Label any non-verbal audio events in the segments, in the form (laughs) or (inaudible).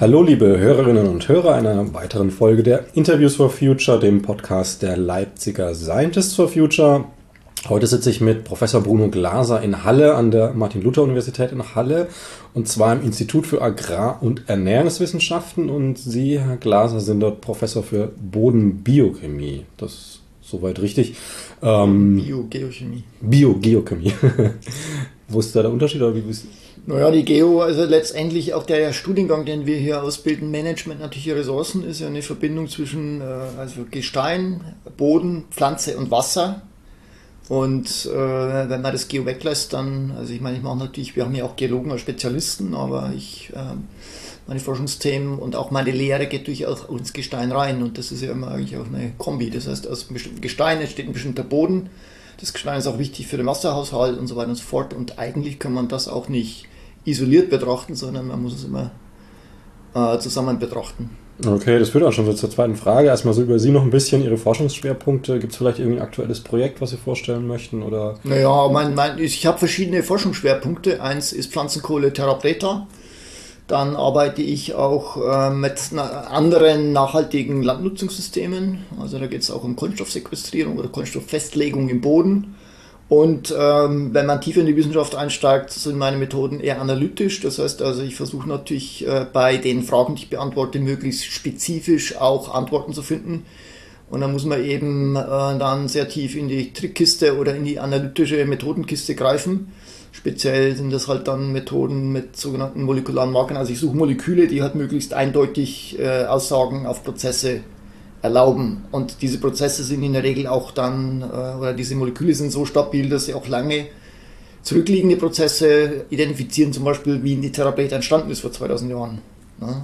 Hallo liebe Hörerinnen und Hörer einer weiteren Folge der Interviews for Future, dem Podcast der Leipziger Scientists for Future. Heute sitze ich mit Professor Bruno Glaser in Halle an der Martin-Luther-Universität in Halle und zwar im Institut für Agrar- und Ernährungswissenschaften und Sie, Herr Glaser, sind dort Professor für Bodenbiochemie. Das ist soweit richtig. Ähm, Biogeochemie. Biogeochemie. (laughs) Wo ist da der Unterschied oder wie naja, die Geo, also letztendlich auch der Studiengang, den wir hier ausbilden, Management natürlicher Ressourcen, ist ja eine Verbindung zwischen äh, also Gestein, Boden, Pflanze und Wasser. Und äh, wenn man das Geo weglässt, dann, also ich meine, ich mache natürlich, wir haben ja auch Geologen als Spezialisten, aber ich, äh, meine Forschungsthemen und auch meine Lehre geht durchaus ins Gestein rein. Und das ist ja immer eigentlich auch eine Kombi. Das heißt, aus einem bestimmten Gestein entsteht ein bestimmter Boden. Das Gestein ist auch wichtig für den Wasserhaushalt und so weiter und so fort. Und eigentlich kann man das auch nicht isoliert betrachten, sondern man muss es immer äh, zusammen betrachten. Okay, das führt auch schon so zur zweiten Frage. Erstmal so über Sie noch ein bisschen, Ihre Forschungsschwerpunkte. Gibt es vielleicht irgendwie ein aktuelles Projekt, was Sie vorstellen möchten? Oder? Naja, mein, mein, ich habe verschiedene Forschungsschwerpunkte. Eins ist Pflanzenkohle Terra Preta. Dann arbeite ich auch äh, mit anderen nachhaltigen Landnutzungssystemen. Also da geht es auch um Kohlenstoffsequestrierung oder Kohlenstofffestlegung im Boden. Und ähm, wenn man tiefer in die Wissenschaft einsteigt, sind meine Methoden eher analytisch. Das heißt also, ich versuche natürlich äh, bei den Fragen, die ich beantworte, möglichst spezifisch auch Antworten zu finden. Und dann muss man eben äh, dann sehr tief in die Trickkiste oder in die analytische Methodenkiste greifen. Speziell sind das halt dann Methoden mit sogenannten molekularen Markern. Also ich suche Moleküle, die halt möglichst eindeutig äh, Aussagen auf Prozesse erlauben. Und diese Prozesse sind in der Regel auch dann, äh, oder diese Moleküle sind so stabil, dass sie auch lange zurückliegende Prozesse identifizieren, zum Beispiel wie die Therapie entstanden ist vor 2000 Jahren.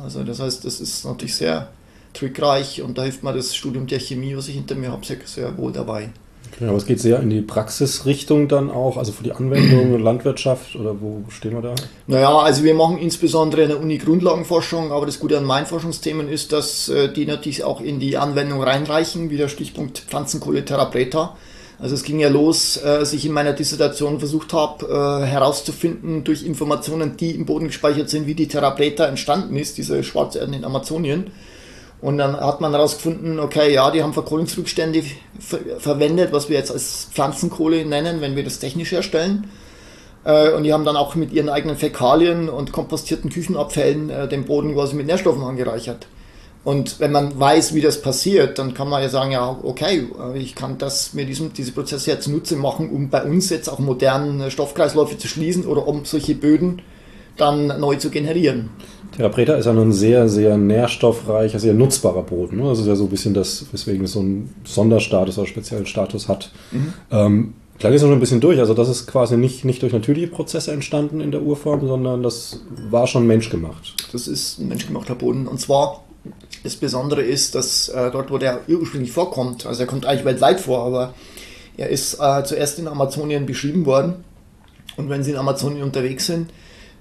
Also das heißt, das ist natürlich sehr trickreich und da hilft mir das Studium der Chemie, was ich hinter mir habe, sehr, sehr wohl dabei. Okay, aber es geht sehr in die Praxisrichtung dann auch, also für die Anwendung, (clears throat) Landwirtschaft oder wo stehen wir da? Naja, also wir machen insbesondere in der Uni Grundlagenforschung, aber das Gute an meinen Forschungsthemen ist, dass äh, die natürlich auch in die Anwendung reinreichen, wie der Stichpunkt Pflanzenkohle Terra Preta. Also es ging ja los, äh, als ich in meiner Dissertation versucht habe äh, herauszufinden durch Informationen, die im Boden gespeichert sind, wie die Terra Preta entstanden ist, diese Schwarzerden in Amazonien. Und dann hat man herausgefunden, okay, ja, die haben Verkohlungsrückstände ver verwendet, was wir jetzt als Pflanzenkohle nennen, wenn wir das technisch herstellen. Äh, und die haben dann auch mit ihren eigenen Fäkalien und kompostierten Küchenabfällen äh, den Boden quasi mit Nährstoffen angereichert. Und wenn man weiß, wie das passiert, dann kann man ja sagen, ja, okay, äh, ich kann das mir diesem, diese Prozesse jetzt zunutze machen, um bei uns jetzt auch modernen Stoffkreisläufe zu schließen oder um solche Böden dann neu zu generieren. Therapreta ist ja nun sehr, sehr nährstoffreicher, sehr nutzbarer Boden. Ne? Das ist ja so ein bisschen das, weswegen es so einen Sonderstatus oder speziellen Status hat. Mhm. Ähm, geht es schon ein bisschen durch. Also das ist quasi nicht, nicht durch natürliche Prozesse entstanden in der Urform, sondern das war schon menschgemacht. Das ist ein menschgemachter Boden. Und zwar das Besondere ist, dass äh, dort, wo der ursprünglich vorkommt, also er kommt eigentlich weltweit vor, aber er ist äh, zuerst in Amazonien beschrieben worden. Und wenn Sie in Amazonien unterwegs sind,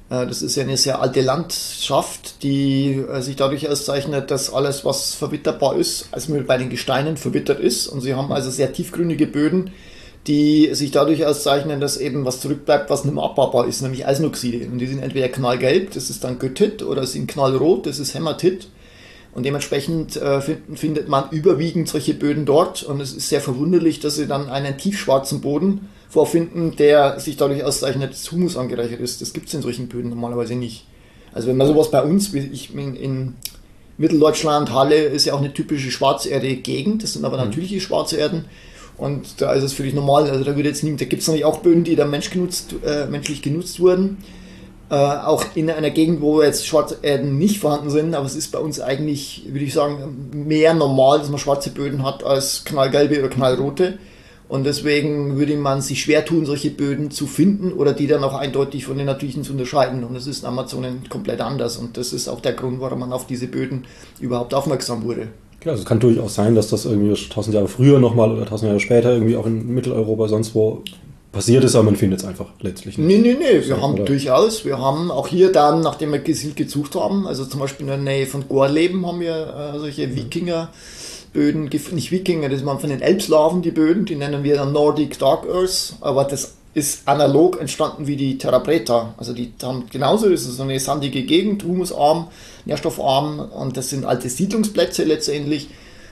das ist ja eine sehr alte Landschaft, die äh, sich dadurch auszeichnet, dass alles, was verwitterbar ist, also bei den Gesteinen verwittert ist. Und sie haben also sehr tiefgründige Böden, die sich dadurch auszeichnen, dass eben was zurückbleibt, was nicht mehr abbaubar ist, nämlich Eisenoxide. Und die sind entweder knallgelb, das ist dann Götit, oder sind knallrot, das ist Hämatit. Und dementsprechend äh, find, findet man überwiegend solche Böden dort. Und es ist sehr verwunderlich, dass sie dann einen tiefschwarzen Boden vorfinden, der sich dadurch auszeichnet, dass Humus angereichert ist. Das gibt es in solchen Böden normalerweise nicht. Also wenn man sowas bei uns, wie ich in, in Mitteldeutschland, Halle ist ja auch eine typische Schwarzerde-Gegend, das sind aber mhm. natürliche Schwarzerden. Und da ist es völlig normal, also da wird jetzt nicht, da gibt es natürlich auch Böden, die da Mensch genutzt, äh, menschlich genutzt wurden. Äh, auch in einer Gegend, wo jetzt Schwarzerden nicht vorhanden sind, aber es ist bei uns eigentlich, würde ich sagen, mehr normal, dass man schwarze Böden hat als knallgelbe oder knallrote. Und deswegen würde man sich schwer tun, solche Böden zu finden oder die dann auch eindeutig von den natürlichen zu unterscheiden. Und das ist in Amazonen komplett anders. Und das ist auch der Grund, warum man auf diese Böden überhaupt aufmerksam wurde. Ja, also es kann durchaus sein, dass das irgendwie tausend Jahre früher nochmal oder tausend Jahre später irgendwie auch in Mitteleuropa sonst wo passiert ist, aber man findet es einfach letztlich nicht. Nee, nee, nee, wir haben oder? durchaus, wir haben auch hier dann, nachdem wir gezielt gesucht haben, also zum Beispiel in der Nähe von Gorleben haben wir äh, solche Wikinger. Böden, nicht Wikinger, das waren von den Elbslawen die Böden, die nennen wir dann Nordic Dark Earth, aber das ist analog entstanden wie die Terra Preta. Also die haben genauso, das ist so eine sandige Gegend, humusarm, nährstoffarm und das sind alte Siedlungsplätze letztendlich.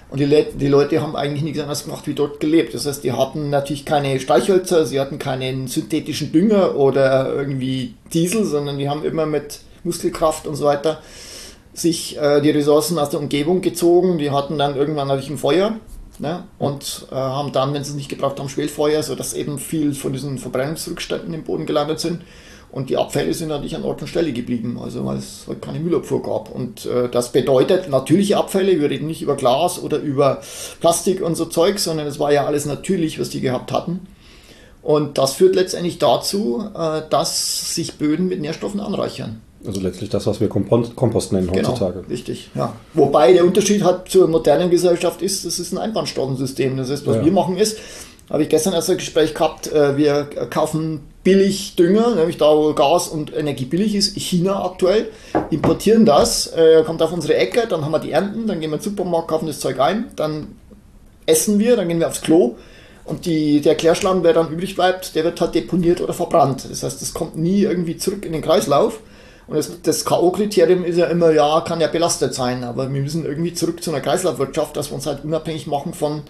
Und die, Le die Leute haben eigentlich nichts anderes gemacht, wie dort gelebt. Das heißt, die hatten natürlich keine Streichhölzer, sie hatten keinen synthetischen Dünger oder irgendwie Diesel, sondern die haben immer mit Muskelkraft und so weiter sich äh, die Ressourcen aus der Umgebung gezogen. Die hatten dann irgendwann natürlich ein Feuer ne? und äh, haben dann, wenn sie es nicht gebraucht haben, Schwelfeuer, sodass eben viel von diesen Verbrennungsrückständen im Boden gelandet sind. Und die Abfälle sind natürlich an Ort und Stelle geblieben, also weil es halt keine Müllabfuhr gab. Und äh, das bedeutet natürliche Abfälle, wir reden nicht über Glas oder über Plastik und so Zeug, sondern es war ja alles natürlich, was die gehabt hatten. Und das führt letztendlich dazu, äh, dass sich Böden mit Nährstoffen anreichern. Also letztlich das, was wir Kompost, nennen genau, heutzutage. Genau, richtig, ja. Wobei der Unterschied halt zur modernen Gesellschaft ist, das ist ein Einbahnstraßensystem. Das heißt, was ja. wir machen ist, habe ich gestern erst ein Gespräch gehabt, äh, wir kaufen billig Dünger, nämlich da wo Gas und Energie billig ist, China aktuell, importieren das, äh, kommt auf unsere Ecke, dann haben wir die Ernten, dann gehen wir in den Supermarkt, kaufen das Zeug ein, dann essen wir, dann gehen wir aufs Klo und die, der Klärschlamm, der dann übrig bleibt, der wird halt deponiert oder verbrannt. Das heißt, das kommt nie irgendwie zurück in den Kreislauf. Und das, das K.O.-Kriterium ist ja immer, ja, kann ja belastet sein, aber wir müssen irgendwie zurück zu einer Kreislaufwirtschaft, dass wir uns halt unabhängig machen von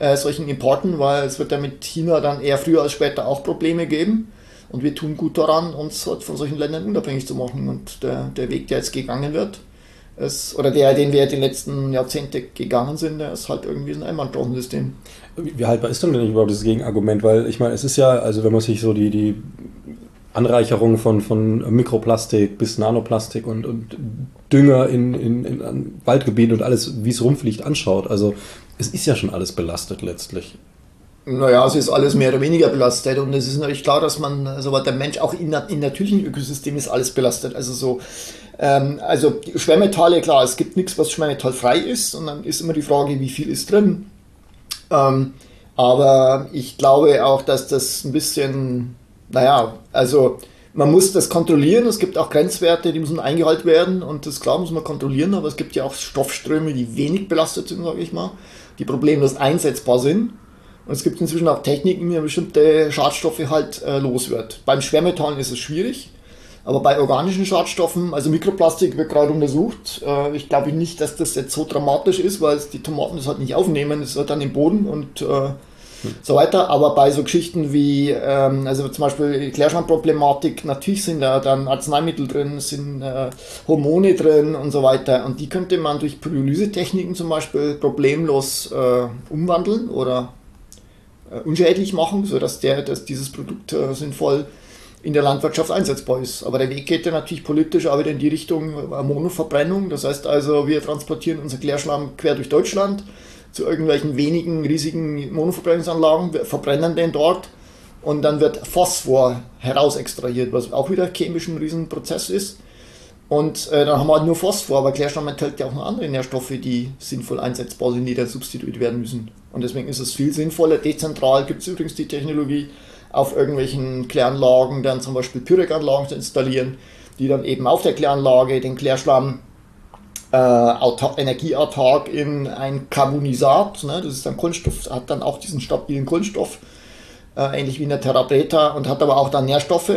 äh, solchen Importen, weil es wird ja mit China dann eher früher als später auch Probleme geben. Und wir tun gut daran, uns halt von solchen Ländern unabhängig zu machen. Und der, der Weg, der jetzt gegangen wird, ist, oder der, den wir die letzten Jahrzehnte gegangen sind, der ist halt irgendwie ein Einbahnstraßensystem. Wie haltbar ist denn denn überhaupt das Gegenargument? Weil ich meine, es ist ja, also wenn man sich so die, die Anreicherung von, von Mikroplastik bis Nanoplastik und, und Dünger in, in, in Waldgebieten und alles, wie es rumfliegt, anschaut, also es ist ja schon alles belastet letztlich. Naja, es ist alles mehr oder weniger belastet und es ist natürlich klar, dass man, also der Mensch auch in, in natürlichen Ökosystemen ist alles belastet. Also so, ähm, also Schwermetalle, klar, es gibt nichts, was schwermetallfrei ist und dann ist immer die Frage, wie viel ist drin. Ähm, aber ich glaube auch, dass das ein bisschen, naja, also man muss das kontrollieren. Es gibt auch Grenzwerte, die müssen eingehalten werden und das klar muss man kontrollieren, aber es gibt ja auch Stoffströme, die wenig belastet sind, sage ich mal, die problemlos einsetzbar sind. Und es gibt inzwischen auch Techniken, wie man bestimmte Schadstoffe halt äh, los wird. Beim Schwermetallen ist es schwierig, aber bei organischen Schadstoffen, also Mikroplastik wird gerade untersucht. Äh, ich glaube nicht, dass das jetzt so dramatisch ist, weil die Tomaten das halt nicht aufnehmen. Es wird dann im Boden und äh, so weiter. Aber bei so Geschichten wie, ähm, also zum Beispiel Klärschlammproblematik, natürlich sind da dann Arzneimittel drin, sind äh, Hormone drin und so weiter. Und die könnte man durch Pyrolyse-Techniken zum Beispiel problemlos äh, umwandeln oder äh, unschädlich machen, sodass der, dass dieses Produkt äh, sinnvoll in der Landwirtschaft einsetzbar ist. Aber der Weg geht ja natürlich politisch auch wieder in die Richtung äh, Monoverbrennung. Das heißt also, wir transportieren unser Klärschlamm quer durch Deutschland zu irgendwelchen wenigen riesigen Monoverbrennungsanlagen, verbrennen den dort und dann wird Phosphor herausextrahiert, was auch wieder chemisch ein Riesenprozess ist. Und äh, dann haben wir halt nur Phosphor, aber Klärschlamm enthält ja auch noch andere Nährstoffe, die sinnvoll einsetzbar sind, die dann substituiert werden müssen. Und deswegen ist es viel sinnvoller. Dezentral gibt es übrigens die Technologie, auf irgendwelchen Kläranlagen dann zum Beispiel Pyrekanlagen zu installieren, die dann eben auf der Kläranlage den Klärschlamm äh, energieautark in ein Carbonisat, ne, das ist dann Kunststoff, hat dann auch diesen stabilen Kunststoff, äh, ähnlich wie in der Therapreta und hat aber auch dann Nährstoffe,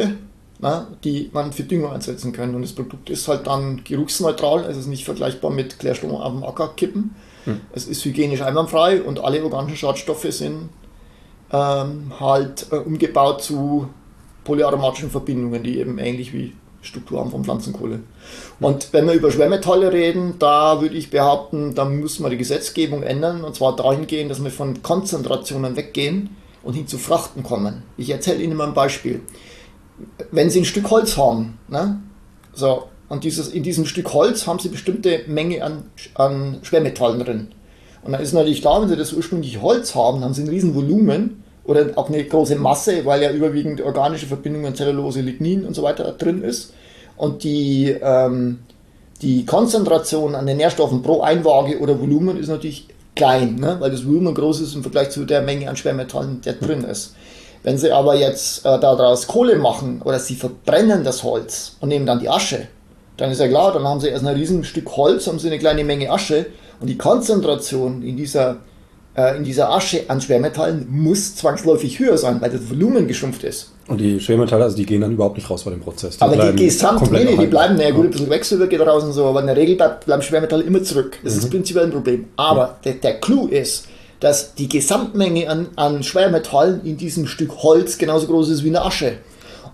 ne, die man für Dünger einsetzen kann. Und das Produkt ist halt dann geruchsneutral, also ist nicht vergleichbar mit Klärstrom auf dem Acker kippen. Hm. Es ist hygienisch einwandfrei und alle organischen Schadstoffe sind ähm, halt äh, umgebaut zu polyaromatischen Verbindungen, die eben ähnlich wie Struktur haben von Pflanzenkohle. Und wenn wir über Schwermetalle reden, da würde ich behaupten, da müssen wir die Gesetzgebung ändern und zwar dahingehend, dass wir von Konzentrationen weggehen und hin zu Frachten kommen. Ich erzähle Ihnen mal ein Beispiel. Wenn Sie ein Stück Holz haben, ne, so, und dieses, in diesem Stück Holz haben Sie bestimmte Menge an, an Schwermetallen drin. Und dann ist natürlich klar, wenn Sie das ursprüngliche Holz haben, haben Sie ein riesen Volumen oder auch eine große Masse, weil ja überwiegend organische Verbindungen, Zellulose, Lignin und so weiter drin ist. Und die, ähm, die Konzentration an den Nährstoffen pro Einwaage oder Volumen ist natürlich klein, ne? weil das Volumen groß ist im Vergleich zu der Menge an Schwermetallen, der drin ist. Wenn Sie aber jetzt äh, daraus Kohle machen oder Sie verbrennen das Holz und nehmen dann die Asche, dann ist ja klar, dann haben Sie erst ein riesen Stück Holz, haben Sie eine kleine Menge Asche und die Konzentration in dieser in dieser Asche an Schwermetallen muss zwangsläufig höher sein, weil das Volumen geschrumpft ist. Und die Schwermetalle, also die gehen dann überhaupt nicht raus bei dem Prozess. Die aber die Gesamt, nee, nee, die bleiben, naja gut, ein bisschen Wechselwirk geht raus und so, aber in der Regel bleiben Schwermetalle immer zurück. Das mhm. ist prinzipiell ein Problem. Aber der, der Clou ist, dass die Gesamtmenge an, an Schwermetallen in diesem Stück Holz genauso groß ist wie eine Asche.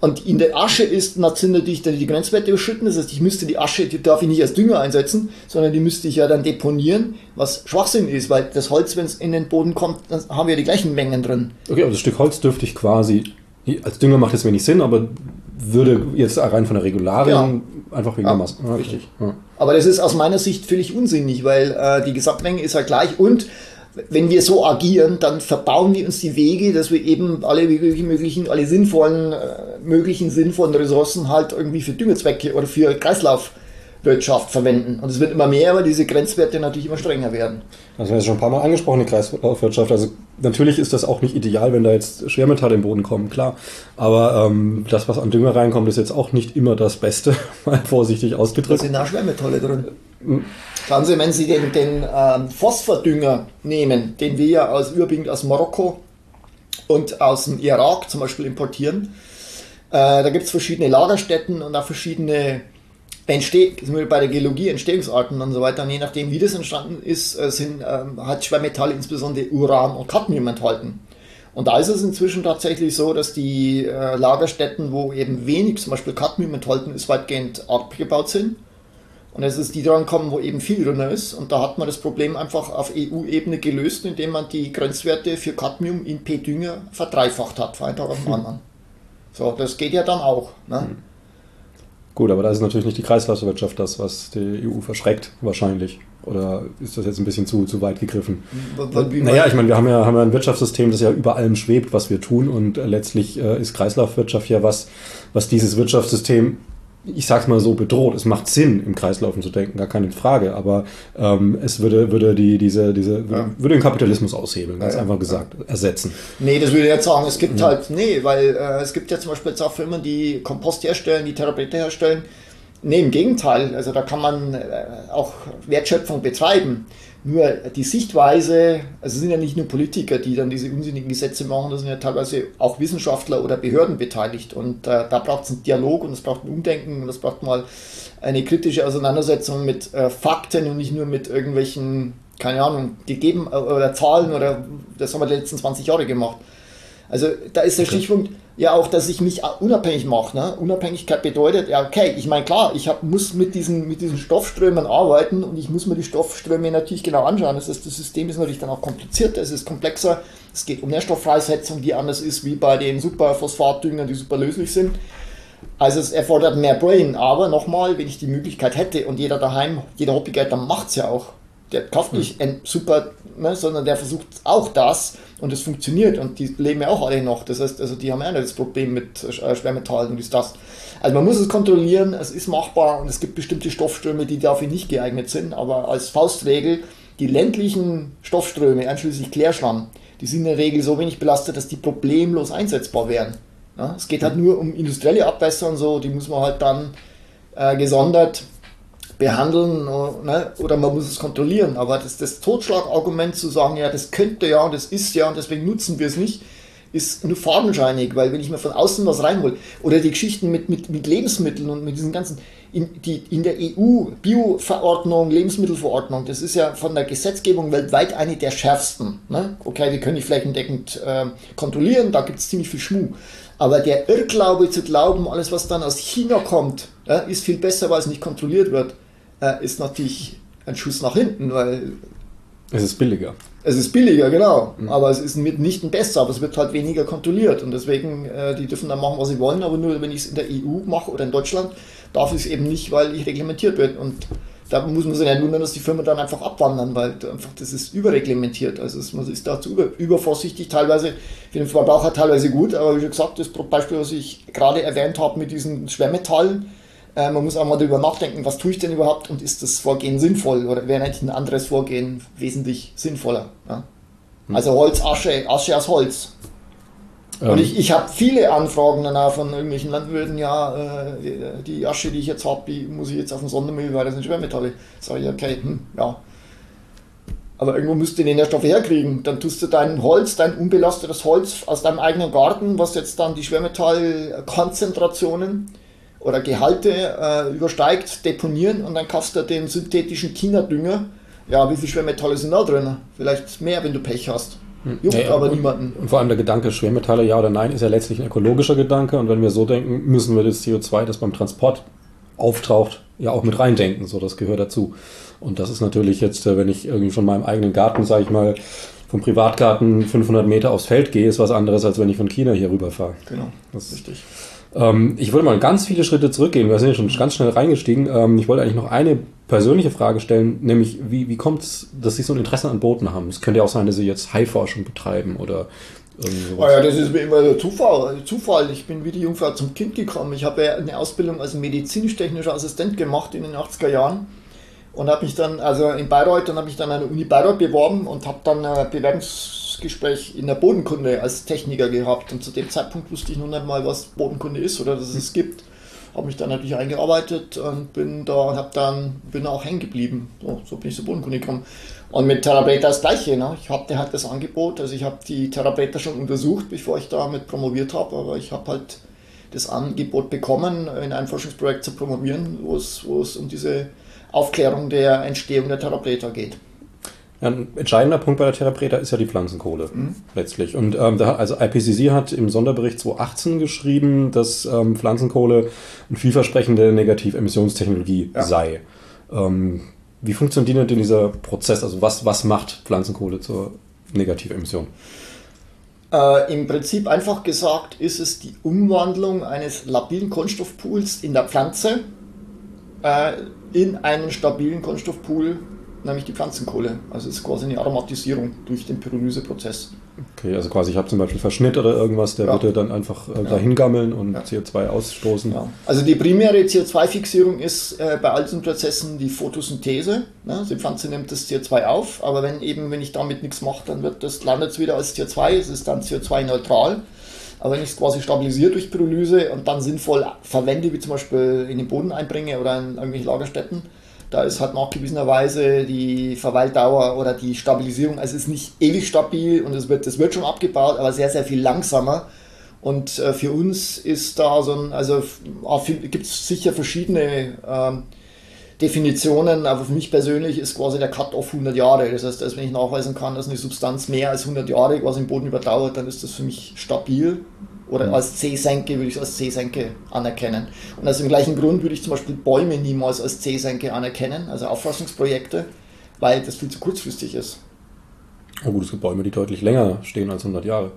Und in der Asche ist, sind natürlich dann die Grenzwerte überschritten. Das heißt, ich müsste die Asche, die darf ich nicht als Dünger einsetzen, sondern die müsste ich ja dann deponieren, was Schwachsinn ist, weil das Holz, wenn es in den Boden kommt, dann haben wir die gleichen Mengen drin. Okay, aber das Stück Holz dürfte ich quasi, als Dünger macht es wenig Sinn, aber würde jetzt rein von der Regularien ja. einfach wegen ja, der Masse. Ja, richtig. Aber das ist aus meiner Sicht völlig unsinnig, weil äh, die Gesamtmenge ist halt gleich und wenn wir so agieren, dann verbauen wir uns die Wege, dass wir eben alle möglichen, alle sinnvollen, äh, möglichen sinnvollen Ressourcen halt irgendwie für Düngerzwecke oder für Kreislaufwirtschaft verwenden. Und es wird immer mehr, weil diese Grenzwerte natürlich immer strenger werden. Das haben wir schon ein paar Mal angesprochen, die Kreislaufwirtschaft. Also natürlich ist das auch nicht ideal, wenn da jetzt Schwermetalle im Boden kommen, klar. Aber ähm, das, was an Dünger reinkommt, ist jetzt auch nicht immer das Beste, (laughs) mal vorsichtig ausgedrückt. Da sind auch Schwermetalle drin. Schauen Sie, wenn Sie den, den ähm, Phosphordünger nehmen, den wir ja aus, überwiegend aus Marokko und aus dem Irak zum Beispiel importieren, äh, da gibt es verschiedene Lagerstätten und auch verschiedene Entsteh bei der Geologie, Entstehungsarten und so weiter, und je nachdem, wie das entstanden ist, äh, sind, ähm, hat Schwermetalle insbesondere Uran und Cadmium enthalten. Und da ist es inzwischen tatsächlich so, dass die äh, Lagerstätten, wo eben wenig zum Beispiel Cadmium enthalten ist, weitgehend abgebaut sind und es ist die dran kommen, wo eben viel drin ist. Und da hat man das Problem einfach auf EU-Ebene gelöst, indem man die Grenzwerte für Cadmium in P-Dünger verdreifacht hat, von einem Tag auf den hm. anderen. So, das geht ja dann auch. Ne? Hm. Gut, aber da ist natürlich nicht die Kreislaufwirtschaft das, was die EU verschreckt, wahrscheinlich. Oder ist das jetzt ein bisschen zu, zu weit gegriffen? Naja, ich meine, wir haben ja, haben ja ein Wirtschaftssystem, das ja über allem schwebt, was wir tun. Und letztlich äh, ist Kreislaufwirtschaft ja was, was dieses Wirtschaftssystem ich sag's mal so, bedroht. Es macht Sinn, im Kreislaufen zu denken, gar keine Frage. Aber ähm, es würde, würde die, diese, diese, ja. würde den Kapitalismus aushebeln, ganz ja, einfach gesagt, ja. ersetzen. Nee, das würde ich jetzt sagen, es gibt halt, nee, weil äh, es gibt ja zum Beispiel jetzt auch Firmen, die Kompost herstellen, die Therapeute herstellen. Nee, im Gegenteil, also da kann man äh, auch Wertschöpfung betreiben. Nur die Sichtweise, also es sind ja nicht nur Politiker, die dann diese unsinnigen Gesetze machen, da sind ja teilweise auch Wissenschaftler oder Behörden beteiligt. Und äh, da braucht es einen Dialog und es braucht ein Umdenken und es braucht mal eine kritische Auseinandersetzung mit äh, Fakten und nicht nur mit irgendwelchen, keine Ahnung, gegeben äh, oder Zahlen oder das haben wir die letzten 20 Jahre gemacht. Also da ist der okay. Stichpunkt ja auch, dass ich mich unabhängig mache. Ne? Unabhängigkeit bedeutet, ja okay, ich meine klar, ich hab, muss mit diesen, mit diesen Stoffströmen arbeiten und ich muss mir die Stoffströme natürlich genau anschauen. Das heißt, das System ist natürlich dann auch komplizierter, es ist komplexer, es geht um Nährstofffreisetzung, die anders ist wie bei den Superphosphatdüngern, die super löslich sind. Also es erfordert mehr Brain, aber nochmal, wenn ich die Möglichkeit hätte und jeder daheim, jeder Hobbygärtner macht es ja auch, der kauft nicht ein super, ne, sondern der versucht auch das und es funktioniert und die leben ja auch alle noch. Das heißt, also die haben ja nicht das Problem mit äh, Schwermetallen und ist das. Also man muss es kontrollieren, es ist machbar und es gibt bestimmte Stoffströme, die dafür nicht geeignet sind, aber als Faustregel, die ländlichen Stoffströme, einschließlich Klärschlamm, die sind in der Regel so wenig belastet, dass die problemlos einsetzbar wären. Ja, es geht halt nur um industrielle Abwässer und so, die muss man halt dann äh, gesondert behandeln ne? oder man muss es kontrollieren. Aber das, das Totschlagargument zu sagen, ja, das könnte ja und das ist ja und deswegen nutzen wir es nicht, ist nur fadenscheinig, weil wenn ich mir von außen was reinhole, oder die Geschichten mit, mit, mit Lebensmitteln und mit diesen ganzen, in, die, in der EU, Bio-Verordnung, Lebensmittelverordnung, das ist ja von der Gesetzgebung weltweit eine der schärfsten. Ne? Okay, die können die flächendeckend äh, kontrollieren, da gibt es ziemlich viel Schmuh. Aber der Irrglaube zu glauben, alles was dann aus China kommt, ist viel besser, weil es nicht kontrolliert wird, äh, ist natürlich ein Schuss nach hinten, weil. Es ist billiger. Es ist billiger, genau. Mhm. Aber es ist mitnichten besser, aber es wird halt weniger kontrolliert. Und deswegen, äh, die dürfen dann machen, was sie wollen, aber nur wenn ich es in der EU mache oder in Deutschland, darf ich es eben nicht, weil ich reglementiert bin. Und da muss man sich ja wundern, dass die Firmen dann einfach abwandern, weil einfach das ist überreglementiert. Also es, man ist dazu über, übervorsichtig, teilweise für den Verbraucher teilweise gut, aber wie schon gesagt, das Beispiel, was ich gerade erwähnt habe mit diesen Schwermetallen, äh, man muss auch mal darüber nachdenken, was tue ich denn überhaupt und ist das Vorgehen sinnvoll oder wäre nicht ein anderes Vorgehen wesentlich sinnvoller. Ja? Hm. Also Holz, Asche, Asche aus Holz. Ähm. Und ich, ich habe viele Anfragen danach von irgendwelchen Landwirten, ja, äh, die Asche, die ich jetzt habe, die muss ich jetzt auf den Sondermüll, weil das sind Schwermetalle. Sag ich, okay, hm, ja. Aber irgendwo musst du den Nährstoffe herkriegen. Dann tust du dein Holz, dein unbelastetes Holz aus deinem eigenen Garten, was jetzt dann die Schwermetallkonzentrationen oder Gehalte äh, übersteigt, deponieren und dann kaufst du den synthetischen China-Dünger. Ja, wie viel Schwermetalle sind da drin? Vielleicht mehr, wenn du Pech hast. Hm. Juckt ja, aber und, niemanden. Und vor allem der Gedanke Schwermetalle, ja oder nein, ist ja letztlich ein ökologischer Gedanke. Und wenn wir so denken, müssen wir das CO2, das beim Transport auftaucht, ja auch mit reindenken. So, das gehört dazu. Und das ist natürlich jetzt, äh, wenn ich irgendwie von meinem eigenen Garten, sage ich mal, vom Privatgarten 500 Meter aufs Feld gehe, ist was anderes, als wenn ich von China hier rüberfahre. Genau, das ist richtig. Ähm, ich wollte mal ganz viele Schritte zurückgehen. Wir sind ja schon ganz schnell reingestiegen. Ähm, ich wollte eigentlich noch eine persönliche Frage stellen, nämlich wie, wie kommt es, dass Sie so ein Interesse an Booten haben? Es könnte ja auch sein, dass Sie jetzt Haiforschung betreiben oder Ah ja, das ist mir immer der Zufall. Zufall. Ich bin wie die Jungfrau zum Kind gekommen. Ich habe ja eine Ausbildung als medizinisch-technischer Assistent gemacht in den 80er Jahren und habe mich dann, also in Bayreuth, dann habe ich dann an der Uni Bayreuth beworben und habe dann ein Bewerbungsgespräch in der Bodenkunde als Techniker gehabt. Und zu dem Zeitpunkt wusste ich noch nicht mal, was Bodenkunde ist oder dass es gibt. Habe mich dann natürlich eingearbeitet und bin da, habe dann, bin auch hängen geblieben. So, so bin ich zur Bodenkunde gekommen. Und mit Therapeut das Gleiche. Ne? Ich hatte halt das Angebot, also ich habe die Therapeuten schon untersucht, bevor ich damit promoviert habe, aber ich habe halt das Angebot bekommen, in ein Forschungsprojekt zu promovieren, wo es, um diese Aufklärung der Entstehung der Therapeuten geht. Ein entscheidender Punkt bei der Therapeuten ist ja die Pflanzenkohle mhm. letztlich. Und ähm, da, also IPCC hat im Sonderbericht 2018 geschrieben, dass ähm, Pflanzenkohle eine vielversprechende Negativemissionstechnologie ja. sei. Ähm, wie funktioniert denn dieser Prozess? Also was, was macht Pflanzenkohle zur Negativemission? Äh, Im Prinzip einfach gesagt ist es die Umwandlung eines labilen Kunststoffpools in der Pflanze äh, in einen stabilen Kunststoffpool nämlich die Pflanzenkohle. Also es ist quasi eine Aromatisierung durch den Pyrolyseprozess. Okay, also quasi ich habe zum Beispiel Verschnitt oder irgendwas, der ja. würde dann einfach äh, dahin gammeln und ja. CO2 ausstoßen. Ja. Also die primäre CO2-Fixierung ist äh, bei all diesen Prozessen die Photosynthese. Ne? Also die Pflanze nimmt das CO2 auf, aber wenn eben, wenn ich damit nichts mache, dann wird das, landet es wieder als CO2, es ist dann CO2-neutral. Aber wenn ich es quasi stabilisiere durch Pyrolyse und dann sinnvoll verwende, wie zum Beispiel in den Boden einbringe oder in irgendwelche Lagerstätten, da ist halt nachgewiesenerweise die Verweildauer oder die Stabilisierung, also es ist nicht ewig stabil und es wird, das wird schon abgebaut, aber sehr, sehr viel langsamer. Und äh, für uns ist da so ein, also gibt es sicher verschiedene ähm, Definitionen, aber für mich persönlich ist quasi der Cut-off 100 Jahre. Das heißt, also wenn ich nachweisen kann, dass eine Substanz mehr als 100 Jahre quasi im Boden überdauert, dann ist das für mich stabil oder als C-Senke würde ich es als C-Senke anerkennen. Und aus dem gleichen Grund würde ich zum Beispiel Bäume niemals als C-Senke anerkennen, also Auffassungsprojekte, weil das viel zu kurzfristig ist. Oh gut, es gibt Bäume, die deutlich länger stehen als 100 Jahre.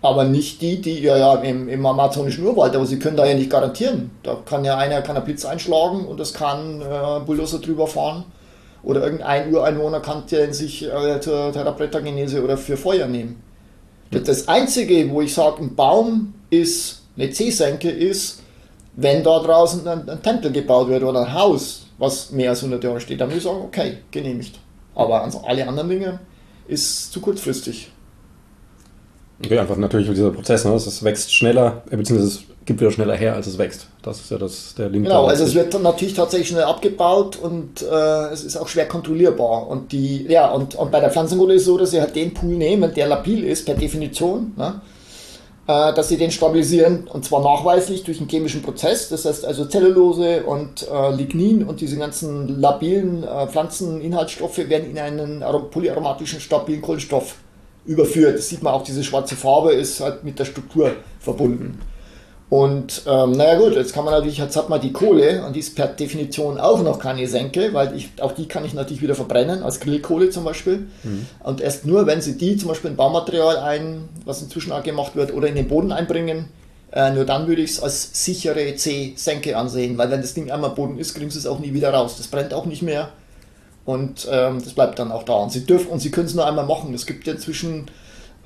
Aber nicht die, die ja, ja im, im amazonischen Urwald, aber sie können da ja nicht garantieren. Da kann ja einer kann einen Blitz einschlagen und das kann äh, Bulldozer drüber fahren. Oder irgendein Ureinwohner kann den sich äh, zur Therapeutagenese oder für Feuer nehmen. Das Einzige, wo ich sage, ein Baum ist eine C-Senke, ist, wenn da draußen ein, ein, Tempel gebaut wird oder ein Haus, was mehr als 100 Jahre steht, dann würde ich sagen, okay, genehmigt. Aber also alle anderen Dinge ist zu kurzfristig. Okay, einfach natürlich dieser Prozess, ne? es wächst schneller, äh, beziehungsweise es gibt wieder schneller her, als es wächst. Das ist ja das, der Link. Genau, also es wird dann natürlich tatsächlich schnell abgebaut und äh, es ist auch schwer kontrollierbar. Und die, ja, und, und bei der Pflanzenkohle ist es so, dass sie halt den Pool nehmen, der labil ist per Definition, ne? äh, dass sie den stabilisieren und zwar nachweislich durch einen chemischen Prozess. Das heißt also Zellulose und äh, Lignin und diese ganzen labilen äh, Pflanzeninhaltsstoffe werden in einen polyaromatischen stabilen Kohlenstoff überführt. Das sieht man auch, diese schwarze Farbe ist halt mit der Struktur verbunden. Und ähm, naja gut, jetzt kann man natürlich, jetzt hat man die Kohle und die ist per Definition auch noch keine Senke, weil ich, auch die kann ich natürlich wieder verbrennen, als Grillkohle zum Beispiel. Mhm. Und erst nur, wenn sie die zum Beispiel in Baumaterial ein, was inzwischen auch gemacht wird, oder in den Boden einbringen, äh, nur dann würde ich es als sichere C-Senke ansehen, weil wenn das Ding einmal Boden ist, kriegen sie es auch nie wieder raus. Das brennt auch nicht mehr und ähm, das bleibt dann auch da. Und sie dürfen und sie können es nur einmal machen. Es gibt ja inzwischen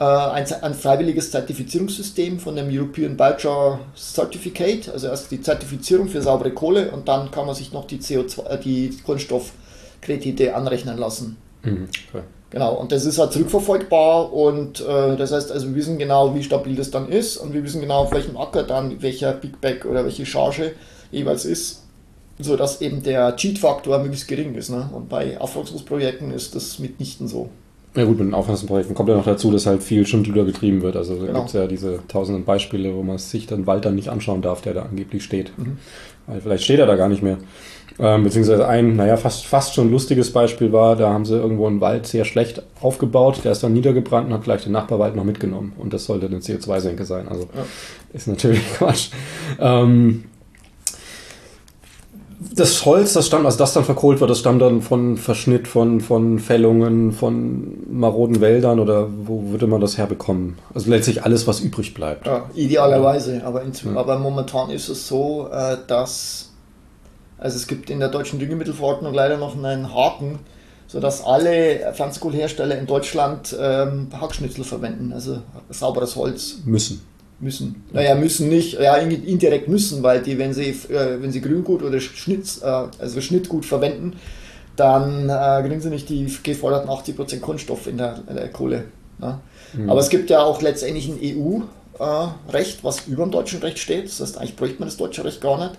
ein, ein, freiwilliges Zertifizierungssystem von dem European Biochar Certificate, also erst die Zertifizierung für saubere Kohle und dann kann man sich noch die CO2, äh, die Kohlenstoffkredite anrechnen lassen. Mhm, okay. Genau, und das ist halt zurückverfolgbar und äh, das heißt, also wir wissen genau, wie stabil das dann ist und wir wissen genau, auf welchem Acker dann welcher Big Bag oder welche Charge jeweils ist. sodass eben der Cheat-Faktor möglichst gering ist. Ne? Und bei Aufforstungsprojekten ist das mitnichten so. Ja gut, mit den Aufforstungsprojekten kommt ja noch dazu, dass halt viel Schindluder getrieben wird. Also da genau. gibt es ja diese tausenden Beispiele, wo man sich den Wald dann nicht anschauen darf, der da angeblich steht. Mhm. Weil vielleicht steht er da gar nicht mehr. Ähm, beziehungsweise ein, naja, fast, fast schon lustiges Beispiel war, da haben sie irgendwo einen Wald sehr schlecht aufgebaut, der ist dann niedergebrannt und hat gleich den Nachbarwald noch mitgenommen. Und das sollte eine CO2-Senke sein. Also ja. ist natürlich (laughs) Quatsch. Ähm, das Holz, das stammt, also das dann verkohlt wird, das stammt dann von Verschnitt, von, von Fällungen, von maroden Wäldern oder wo würde man das herbekommen? Also letztlich alles, was übrig bleibt. Ja, idealerweise, aber, in, ja. aber momentan ist es so, äh, dass also es gibt in der deutschen Düngemittelverordnung leider noch einen Haken, sodass alle Pflanzenkohlhersteller in Deutschland ähm, Hackschnitzel verwenden, also sauberes Holz. Müssen. Müssen. Naja, müssen nicht, ja, indirekt müssen, weil die, wenn sie, äh, wenn sie Grüngut oder Schnitt, äh, also Schnittgut verwenden, dann äh, kriegen sie nicht die geforderten 80% Kunststoff in der, in der Kohle. Ne? Mhm. Aber es gibt ja auch letztendlich ein EU-Recht, was über dem deutschen Recht steht. Das heißt, eigentlich bräuchte man das deutsche Recht gar nicht.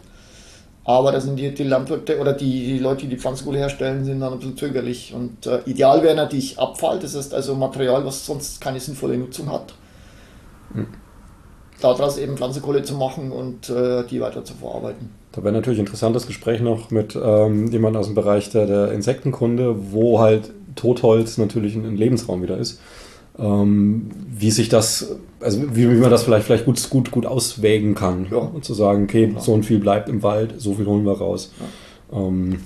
Aber da sind die, die Landwirte oder die, die, Leute, die die Pflanzenkohle herstellen, sind dann ein bisschen zögerlich. Und äh, ideal wäre natürlich Abfall, das heißt also Material, was sonst keine sinnvolle Nutzung hat. Hm. Daraus eben Pflanzenkohle zu machen und äh, die weiter zu verarbeiten. Da wäre natürlich ein interessantes Gespräch noch mit ähm, jemandem aus dem Bereich der, der Insektenkunde, wo halt Totholz natürlich ein, ein Lebensraum wieder ist ähm, wie sich das, also wie, wie, man das vielleicht, vielleicht gut, gut, gut auswägen kann. Ja. Und zu sagen, okay, ja. so und viel bleibt im Wald, so viel holen wir raus. Ja. Ähm,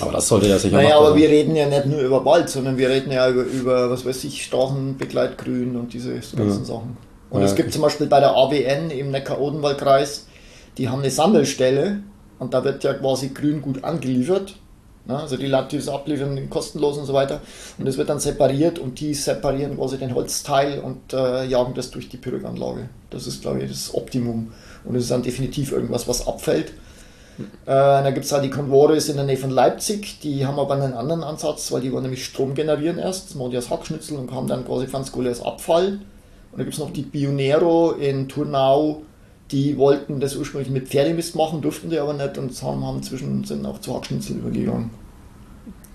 aber das sollte ja sicher Naja, aber wir reden ja nicht nur über Wald, sondern wir reden ja über, über was weiß ich, Strachen, Begleitgrün und diese ganzen Sachen. Und es gibt zum Beispiel bei der AWN im Neckar-Odenwald-Kreis, die haben eine Sammelstelle und da wird ja quasi Grün gut angeliefert Ne? Also die Lattis abliefern, kostenlos und so weiter. Und es wird dann separiert und die separieren quasi den Holzteil und äh, jagen das durch die Pyroganlage. Das ist, glaube ich, das Optimum. Und es ist dann definitiv irgendwas, was abfällt. Äh, dann gibt es halt die Convores in der Nähe von Leipzig, die haben aber einen anderen Ansatz, weil die wollen nämlich Strom generieren erst, das machen die als Hackschnitzel und haben dann quasi Pflanzkohle als Abfall. Und dann gibt es noch die Pionero in Turnau, die wollten das ursprünglich mit Pferdemist machen, durften die aber nicht und haben, haben inzwischen sind auch zu Hackschnitzel übergegangen.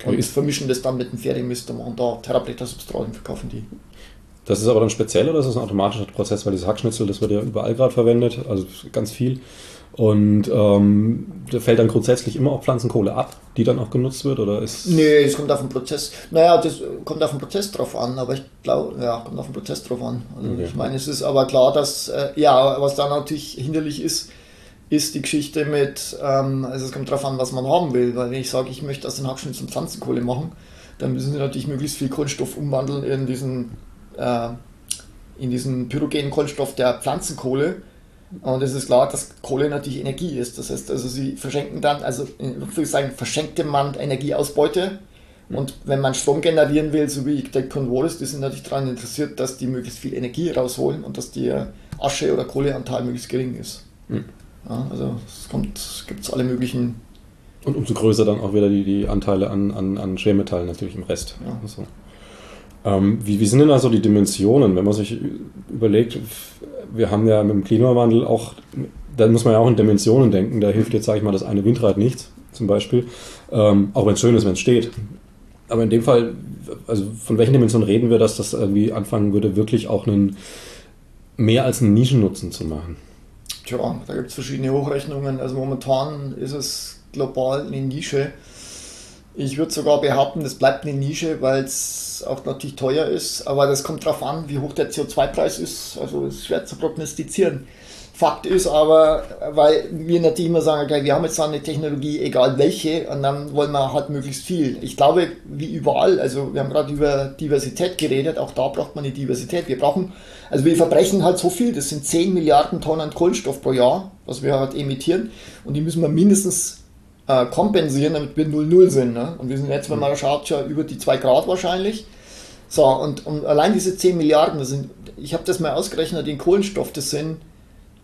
Und vermischen das dann mit dem Pferdemist und machen da Therapeuta-Substrat und verkaufen die. Das ist aber dann speziell oder ist das ein automatischer Prozess, weil dieses Hackschnitzel, das wird ja überall gerade verwendet, also ganz viel. Und ähm, da fällt dann grundsätzlich immer auch Pflanzenkohle ab, die dann auch genutzt wird, oder ist. Nee, es kommt auf den Prozess. Naja, das kommt auf den Prozess drauf an, aber ich glaube, ja, kommt auf den Prozess drauf an. Also okay. Ich meine, es ist aber klar, dass, äh, ja, was da natürlich hinderlich ist, ist die Geschichte mit, ähm, also es kommt darauf an, was man haben will, weil wenn ich sage, ich möchte aus den Hackschnitzeln Pflanzenkohle machen, dann müssen sie natürlich möglichst viel Kohlenstoff umwandeln in diesen, äh, in diesen pyrogenen Kohlenstoff der Pflanzenkohle und es ist klar, dass Kohle natürlich Energie ist. Das heißt, also sie verschenken dann, also in Anführungszeichen verschenkte man Energieausbeute. Und wenn man Strom generieren will, so wie der Convoris, die sind natürlich daran interessiert, dass die möglichst viel Energie rausholen und dass der Asche- oder Kohleanteil möglichst gering ist. Mhm. Ja, also es kommt, gibt alle möglichen. Und umso größer dann auch wieder die, die Anteile an, an, an Schwermetallen natürlich im Rest. Ja. Also. Ähm, wie, wie sind denn da so die Dimensionen, wenn man sich überlegt, wir haben ja mit dem Klimawandel auch, da muss man ja auch in Dimensionen denken, da hilft jetzt, sage ich mal, das eine Windrad nichts, zum Beispiel, ähm, auch wenn es schön ist, wenn es steht. Aber in dem Fall, also von welchen Dimensionen reden wir, dass das irgendwie anfangen würde, wirklich auch einen, mehr als einen Nischennutzen zu machen? Tja, da gibt es verschiedene Hochrechnungen. Also momentan ist es global eine Nische. Ich würde sogar behaupten, das bleibt eine Nische, weil es auch natürlich teuer ist. Aber das kommt darauf an, wie hoch der CO2-Preis ist. Also ist schwer zu prognostizieren. Fakt ist aber, weil wir natürlich immer sagen, okay, wir haben jetzt eine Technologie, egal welche, und dann wollen wir halt möglichst viel. Ich glaube, wie überall, also wir haben gerade über Diversität geredet, auch da braucht man eine Diversität. Wir brauchen, also wir verbrechen halt so viel, das sind 10 Milliarden Tonnen Kohlenstoff pro Jahr, was wir halt emittieren, und die müssen wir mindestens äh, kompensieren, damit wir 0,0 sind. Ne? Und wir sind jetzt, man schaut, schon über die 2 Grad wahrscheinlich. So, und, und allein diese 10 Milliarden, das sind, ich habe das mal ausgerechnet, den Kohlenstoff, das sind,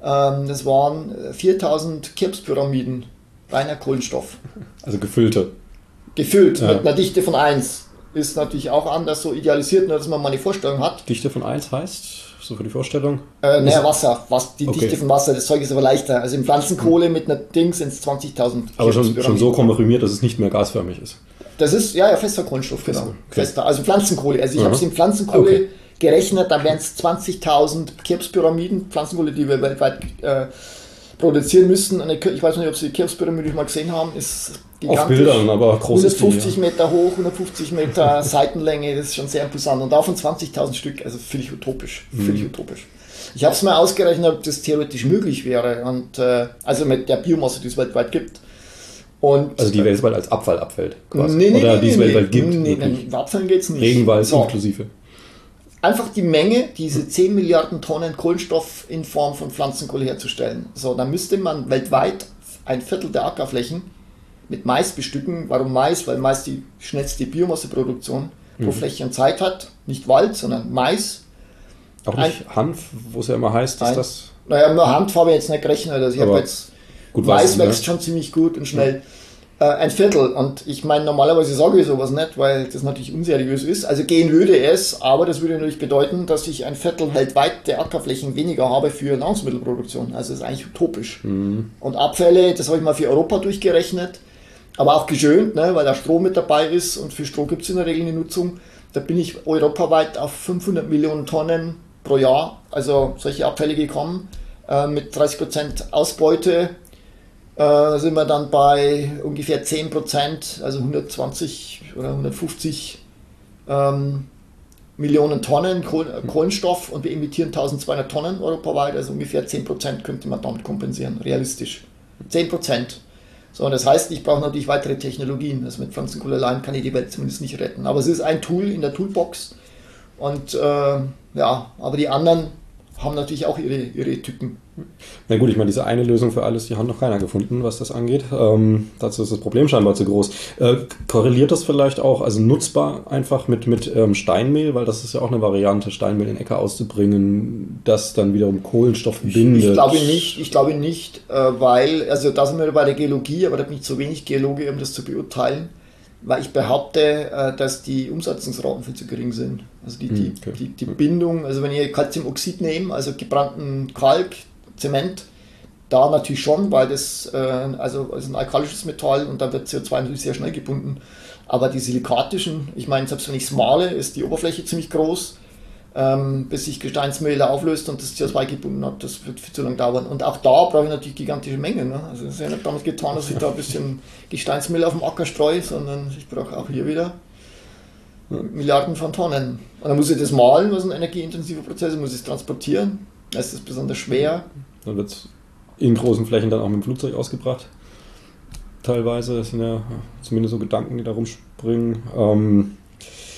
ähm, das waren 4000 Krebspyramiden, reiner Kohlenstoff. Also gefüllte. Gefüllt, ja. mit einer Dichte von 1. ist natürlich auch anders so idealisiert, nur dass man mal eine Vorstellung hat. Dichte von 1 heißt, so für die Vorstellung? Äh, naja, Wasser. Was, die okay. Dichte von Wasser, das Zeug ist aber leichter. Also in Pflanzenkohle mit einer Ding sind es 20.000 Aber schon, schon so komprimiert, dass es nicht mehr gasförmig ist. Das ist, ja, ja, fester Kohlenstoff, genau. Okay. Fester, also Pflanzenkohle. Also ich habe es in Pflanzenkohle okay. gerechnet, dann wären es 20.000 Krebspyramiden, Pflanzenkohle, die wir weltweit äh, produzieren müssen. ich weiß nicht, ob Sie die Krebspyramide mal gesehen haben, ist gigantisch. Auf Bildern, aber groß 150 die, ja. Meter hoch, 150 Meter (laughs) Seitenlänge, das ist schon sehr imposant. Und davon 20.000 Stück, also völlig utopisch, völlig mhm. utopisch. Ich habe es mal ausgerechnet, ob das theoretisch möglich wäre. Und, äh, also mit der Biomasse, die es weltweit gibt. Und, also die weltweit als Abfall abfällt, quasi. Nee, nee, Oder nee, die es nee, weltweit gibt. Nee, nee, Abfallen geht es nicht. Regenwald so. inklusive. Einfach die Menge, diese 10 Milliarden Tonnen Kohlenstoff in Form von Pflanzenkohle herzustellen. So, dann müsste man weltweit ein Viertel der Ackerflächen mit Mais bestücken. Warum Mais? Weil Mais die schnellste Biomasseproduktion mhm. pro Fläche und Zeit hat. Nicht Wald, sondern Mais. Auch nicht ein, Hanf, wo es ja immer heißt, dass das. Naja, nur Hanf habe ich jetzt nicht gerechnet. Also ich habe jetzt. Gut Mais wächst ne? schon ziemlich gut und schnell. Ja. Äh, ein Viertel. Und ich meine, normalerweise sage ich sowas nicht, weil das natürlich unseriös ist. Also gehen würde es, aber das würde natürlich bedeuten, dass ich ein Viertel weltweit der Ackerflächen weniger habe für Nahrungsmittelproduktion. Also das ist eigentlich utopisch. Mhm. Und Abfälle, das habe ich mal für Europa durchgerechnet, aber auch geschönt, ne, weil da Strom mit dabei ist und für Strom gibt es in der Regel eine Nutzung. Da bin ich europaweit auf 500 Millionen Tonnen pro Jahr, also solche Abfälle gekommen, äh, mit 30% Ausbeute äh, sind wir dann bei ungefähr 10 Prozent, also 120 oder 150 ähm, Millionen Tonnen äh, Kohlenstoff und wir emittieren 1200 Tonnen europaweit, also ungefähr 10 Prozent könnte man damit kompensieren, realistisch. 10 Prozent. So, das heißt, ich brauche natürlich weitere Technologien. Also mit Pflanzenkohle allein kann ich die Welt zumindest nicht retten. Aber es ist ein Tool in der Toolbox. Und äh, ja, aber die anderen haben natürlich auch ihre, ihre Tücken. Na gut, ich meine, diese eine Lösung für alles, die hat noch keiner gefunden, was das angeht. Ähm, dazu ist das Problem scheinbar zu groß. Äh, korreliert das vielleicht auch, also nutzbar einfach mit, mit ähm, Steinmehl, weil das ist ja auch eine Variante, Steinmehl in Äcker auszubringen, das dann wiederum Kohlenstoff bindet. Ich, ich glaube nicht, ich glaube nicht, äh, weil, also da sind wir bei der Geologie, aber da bin ich zu wenig Geologe, um das zu beurteilen weil ich behaupte, äh, dass die Umsatzungsraten viel zu gering sind. Also die, die, hm, okay. die, die Bindung, also wenn ihr Calciumoxid nehmt, also gebrannten Kalk, Zement, da natürlich schon, weil das äh, also, also ein alkalisches Metall und da wird CO2 natürlich sehr schnell gebunden. Aber die silikatischen, ich meine, selbst wenn ich es male, ist die Oberfläche ziemlich groß ähm, bis sich Gesteinsmehl auflöst und das CO2 gebunden hat. Das wird viel zu lange dauern. Und auch da brauche ich natürlich gigantische Mengen. Ne? Also es ist ja nicht damit getan, dass ich da ein bisschen Gesteinsmehl auf dem Acker streue, sondern ich brauche auch hier wieder Milliarden von Tonnen. Und dann muss ich das malen, was ein energieintensiver Prozess ist, muss ich es transportieren. Das ist besonders schwer. Dann wird es in großen Flächen dann auch mit dem Flugzeug ausgebracht. Teilweise das sind ja zumindest so Gedanken, die da rumspringen. Ähm,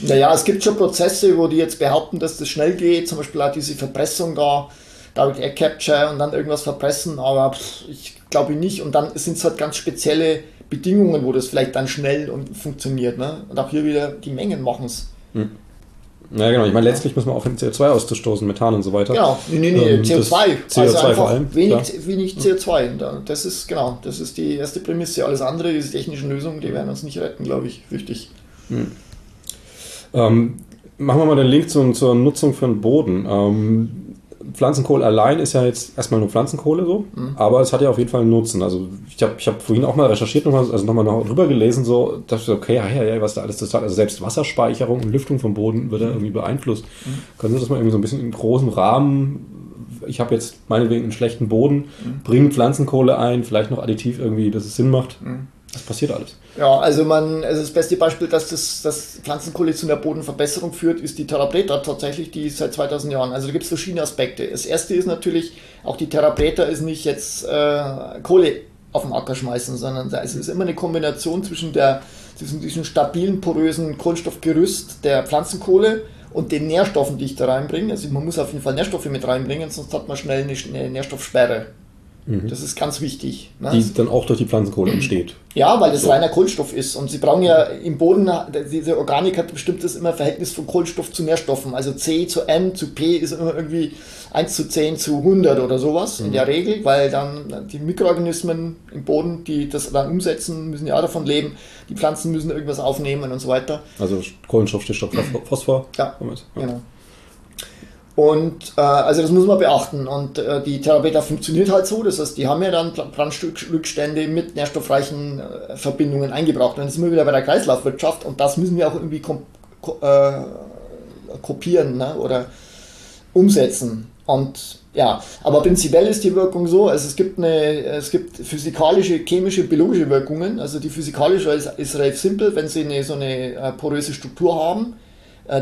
naja, es gibt schon Prozesse, wo die jetzt behaupten, dass das schnell geht, zum Beispiel auch diese Verpressung da, Direct Air Capture und dann irgendwas verpressen, aber ich glaube nicht. Und dann sind es halt ganz spezielle Bedingungen, wo das vielleicht dann schnell und funktioniert. Ne? Und auch hier wieder die Mengen machen es. Hm. Ja, genau. Ich meine, letztlich muss man auch CO2 auszustoßen, Methan und so weiter. Genau, nee, nee, nee, ähm, CO2. CO2 also vor allem. Wenig, wenig CO2. Das ist, genau, das ist die erste Prämisse. Alles andere, diese technischen Lösungen, die werden uns nicht retten, glaube ich, richtig. Hm. Ähm, machen wir mal den Link zu, zur Nutzung für den Boden. Ähm, Pflanzenkohle allein ist ja jetzt erstmal nur Pflanzenkohle so, mhm. aber es hat ja auf jeden Fall einen Nutzen. Also ich habe ich hab vorhin auch mal recherchiert, noch mal, also nochmal noch drüber gelesen, so, dass okay, ja, ja, ja, was da alles das hat. Also selbst Wasserspeicherung und Lüftung vom Boden wird da mhm. irgendwie beeinflusst. Mhm. Können Sie das mal irgendwie so ein bisschen in großem Rahmen ich habe jetzt meinetwegen einen schlechten Boden, mhm. bringe Pflanzenkohle ein, vielleicht noch additiv irgendwie, dass es Sinn macht. Mhm. Das passiert alles. Ja, also man, also das beste Beispiel, dass das dass Pflanzenkohle zu einer Bodenverbesserung führt, ist die Therapreta tatsächlich, die seit 2000 Jahren. Also da gibt es verschiedene Aspekte. Das erste ist natürlich, auch die Therapreta ist nicht jetzt äh, Kohle auf den Acker schmeißen, sondern es ist immer eine Kombination zwischen, der, zwischen diesem stabilen, porösen Kohlenstoffgerüst der Pflanzenkohle und den Nährstoffen, die ich da reinbringe. Also man muss auf jeden Fall Nährstoffe mit reinbringen, sonst hat man schnell eine, eine Nährstoffsperre. Das ist ganz wichtig. Ne? Die dann auch durch die Pflanzenkohle entsteht. (clears throat) Ja, weil das reiner Kohlenstoff ist. Und sie brauchen ja im Boden, diese Organik hat bestimmtes immer Verhältnis von Kohlenstoff zu Nährstoffen. Also C zu N zu P ist immer irgendwie 1 zu 10 zu 100 oder sowas in der Regel, weil dann die Mikroorganismen im Boden, die das dann umsetzen, müssen ja auch davon leben. Die Pflanzen müssen irgendwas aufnehmen und so weiter. Also Kohlenstoff, Stickstoff, Phosphor- (clears throat) Phosphor. Ja, Damit, ja. Genau. Und äh, also das muss man beachten. Und äh, die Therapeuta funktioniert halt so, das heißt, die haben ja dann Brandrückstände mit nährstoffreichen äh, Verbindungen eingebracht. Und dann sind wir wieder bei der Kreislaufwirtschaft und das müssen wir auch irgendwie ko äh, kopieren ne? oder umsetzen. Und ja, aber prinzipiell ist die Wirkung so, also es gibt eine, es gibt physikalische, chemische, biologische Wirkungen. Also die physikalische ist, ist relativ simpel, wenn sie eine, so eine äh, poröse Struktur haben,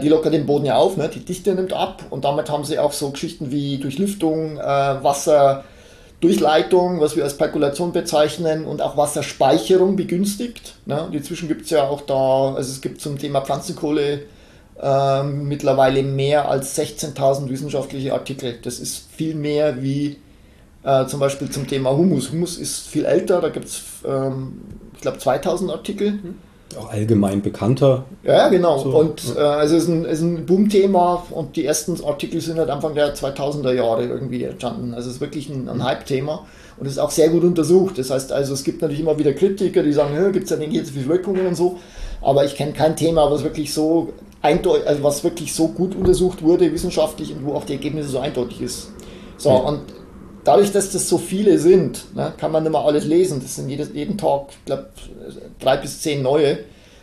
die lockert den Boden ja auf, ne? die Dichte nimmt ab und damit haben sie auch so Geschichten wie Durchlüftung, äh, Wasserdurchleitung, was wir als Perkulation bezeichnen und auch Wasserspeicherung begünstigt. Ne? Und inzwischen gibt es ja auch da, also es gibt zum Thema Pflanzenkohle ähm, mittlerweile mehr als 16.000 wissenschaftliche Artikel. Das ist viel mehr wie äh, zum Beispiel zum Thema Humus. Humus ist viel älter, da gibt es, ähm, ich glaube, 2000 Artikel. Auch allgemein bekannter. Ja, genau. So, und äh, also es ist ein, ist ein Boomthema und die ersten Artikel sind halt Anfang der 2000er Jahre irgendwie entstanden. Also es ist wirklich ein, ein Hype-Thema und es ist auch sehr gut untersucht. Das heißt also, es gibt natürlich immer wieder Kritiker, die sagen, gibt es ja nicht so viele Wirkungen und so. Aber ich kenne kein Thema, was wirklich so eindeutig, also was wirklich so gut untersucht wurde wissenschaftlich und wo auch die Ergebnisse so eindeutig ist. So, und dadurch, dass das so viele sind, ne, kann man nicht mehr alles lesen. Das sind jedes, jeden Tag, ich glaube, drei bis zehn neue.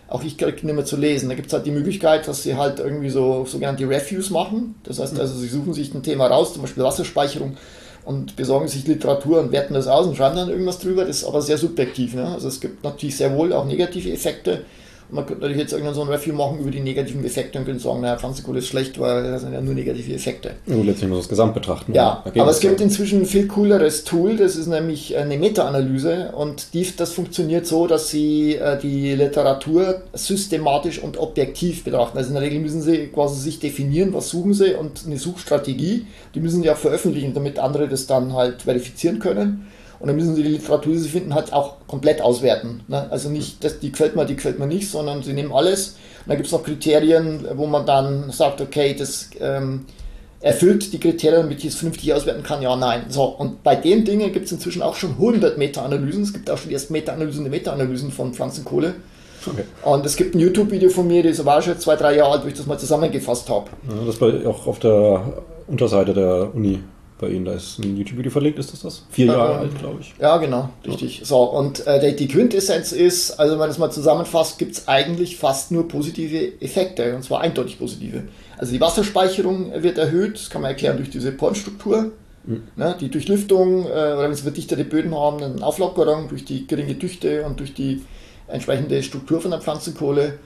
Auch ich kriege nicht mehr zu lesen. Da gibt es halt die Möglichkeit, dass sie halt irgendwie so sogenannte Reviews machen. Das heißt also, sie suchen sich ein Thema raus, zum Beispiel Wasserspeicherung, und besorgen sich Literatur und werten das aus und schreiben dann irgendwas drüber. Das ist aber sehr subjektiv. Ne? Also es gibt natürlich sehr wohl auch negative Effekte. Und man könnte natürlich jetzt irgendein so ein Review machen über die negativen Effekte und könnte sagen, naja, Pflanzenkohle ist schlecht, weil das sind ja nur negative Effekte. Und letztlich muss man das Gesamt betrachten. Ja, aber es gibt inzwischen ein viel cooleres Tool, das ist nämlich eine Meta-Analyse und die, das funktioniert so, dass sie äh, die Literatur systematisch und objektiv betrachten. Also in der Regel müssen sie quasi sich definieren, was suchen sie und eine Suchstrategie, die müssen sie auch veröffentlichen, damit andere das dann halt verifizieren können. Und dann müssen sie die Literatur, die sie finden, halt auch komplett auswerten. Ne? Also nicht, das, die gefällt mir, die gefällt mir nicht, sondern sie nehmen alles. Und dann gibt es noch Kriterien, wo man dann sagt, okay, das ähm, erfüllt die Kriterien, damit ich es vernünftig auswerten kann, ja, nein. So, und bei den Dingen gibt es inzwischen auch schon 100 Meta-Analysen. Es gibt auch schon die ersten Meta-Analysen der Meta-Analysen von Pflanzenkohle. Okay. Und es gibt ein YouTube-Video von mir, das war schon zwei, drei Jahre alt, wo ich das mal zusammengefasst habe. Ja, das war auch auf der Unterseite der Uni bei Ihnen. Da ist ein YouTube-Video verlinkt, ist das das? Vier Jahre Ähm, alt, glaube ich. Ja, genau, richtig. So, und äh, die, Quintessenz ist, also wenn man das mal zusammenfasst, gibt es eigentlich fast nur positive Effekte, und zwar eindeutig positive. Also die Wasserspeicherung wird erhöht, das kann man erklären durch diese Pornstruktur. Ne, die Durchlüftung, äh, oder wenn sie verdichtete Böden haben, eine Auflockerung durch die geringe Dichte und durch die entsprechende Struktur von der Pflanzenkohle.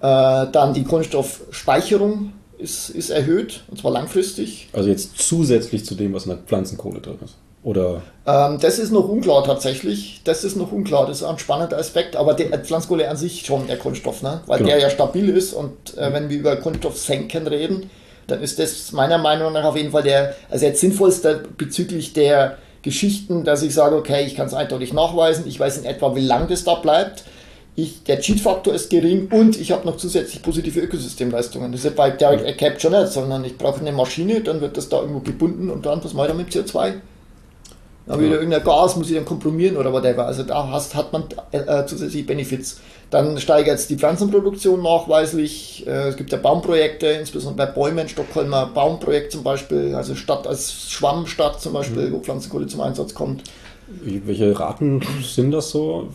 Äh, dann die Kohlenstoffspeicherung ist, ist erhöht, und zwar langfristig. Also jetzt zusätzlich zu dem, was in der Pflanzenkohle drin ist. Oder Ähm, das ist noch unklar tatsächlich. Das ist noch unklar. Das ist ein spannender Aspekt. Aber der Pflanzenkohle an sich schon, der Kunststoff, ne? weil Genau. der ja stabil ist. Und äh, wenn wir über Kunststoffsenken reden, dann ist das meiner Meinung nach auf jeden Fall der, also jetzt sinnvollste bezüglich der Geschichten, dass ich sage, okay, ich kann es eindeutig nachweisen. Ich weiß in etwa, wie lang das da bleibt. Ich, der Cheat-Faktor ist gering und ich habe noch zusätzlich positive Ökosystemleistungen. Das ist ja bei Direct Capture nicht, sondern ich brauche eine Maschine, dann wird das da irgendwo gebunden und dann was mache ich da mit CO2? Dann wieder irgendein Gas, muss ich dann komprimieren oder whatever. Also da hast, hat man äh, zusätzliche Benefits. Dann steigert es die Pflanzenproduktion nachweislich. Äh, es gibt ja Baumprojekte, insbesondere bei Bäumen, Stockholmer Baumprojekt zum Beispiel, also Stadt als Schwammstadt zum Beispiel, wo Pflanzenkohle zum Einsatz kommt. Welche Raten sind das so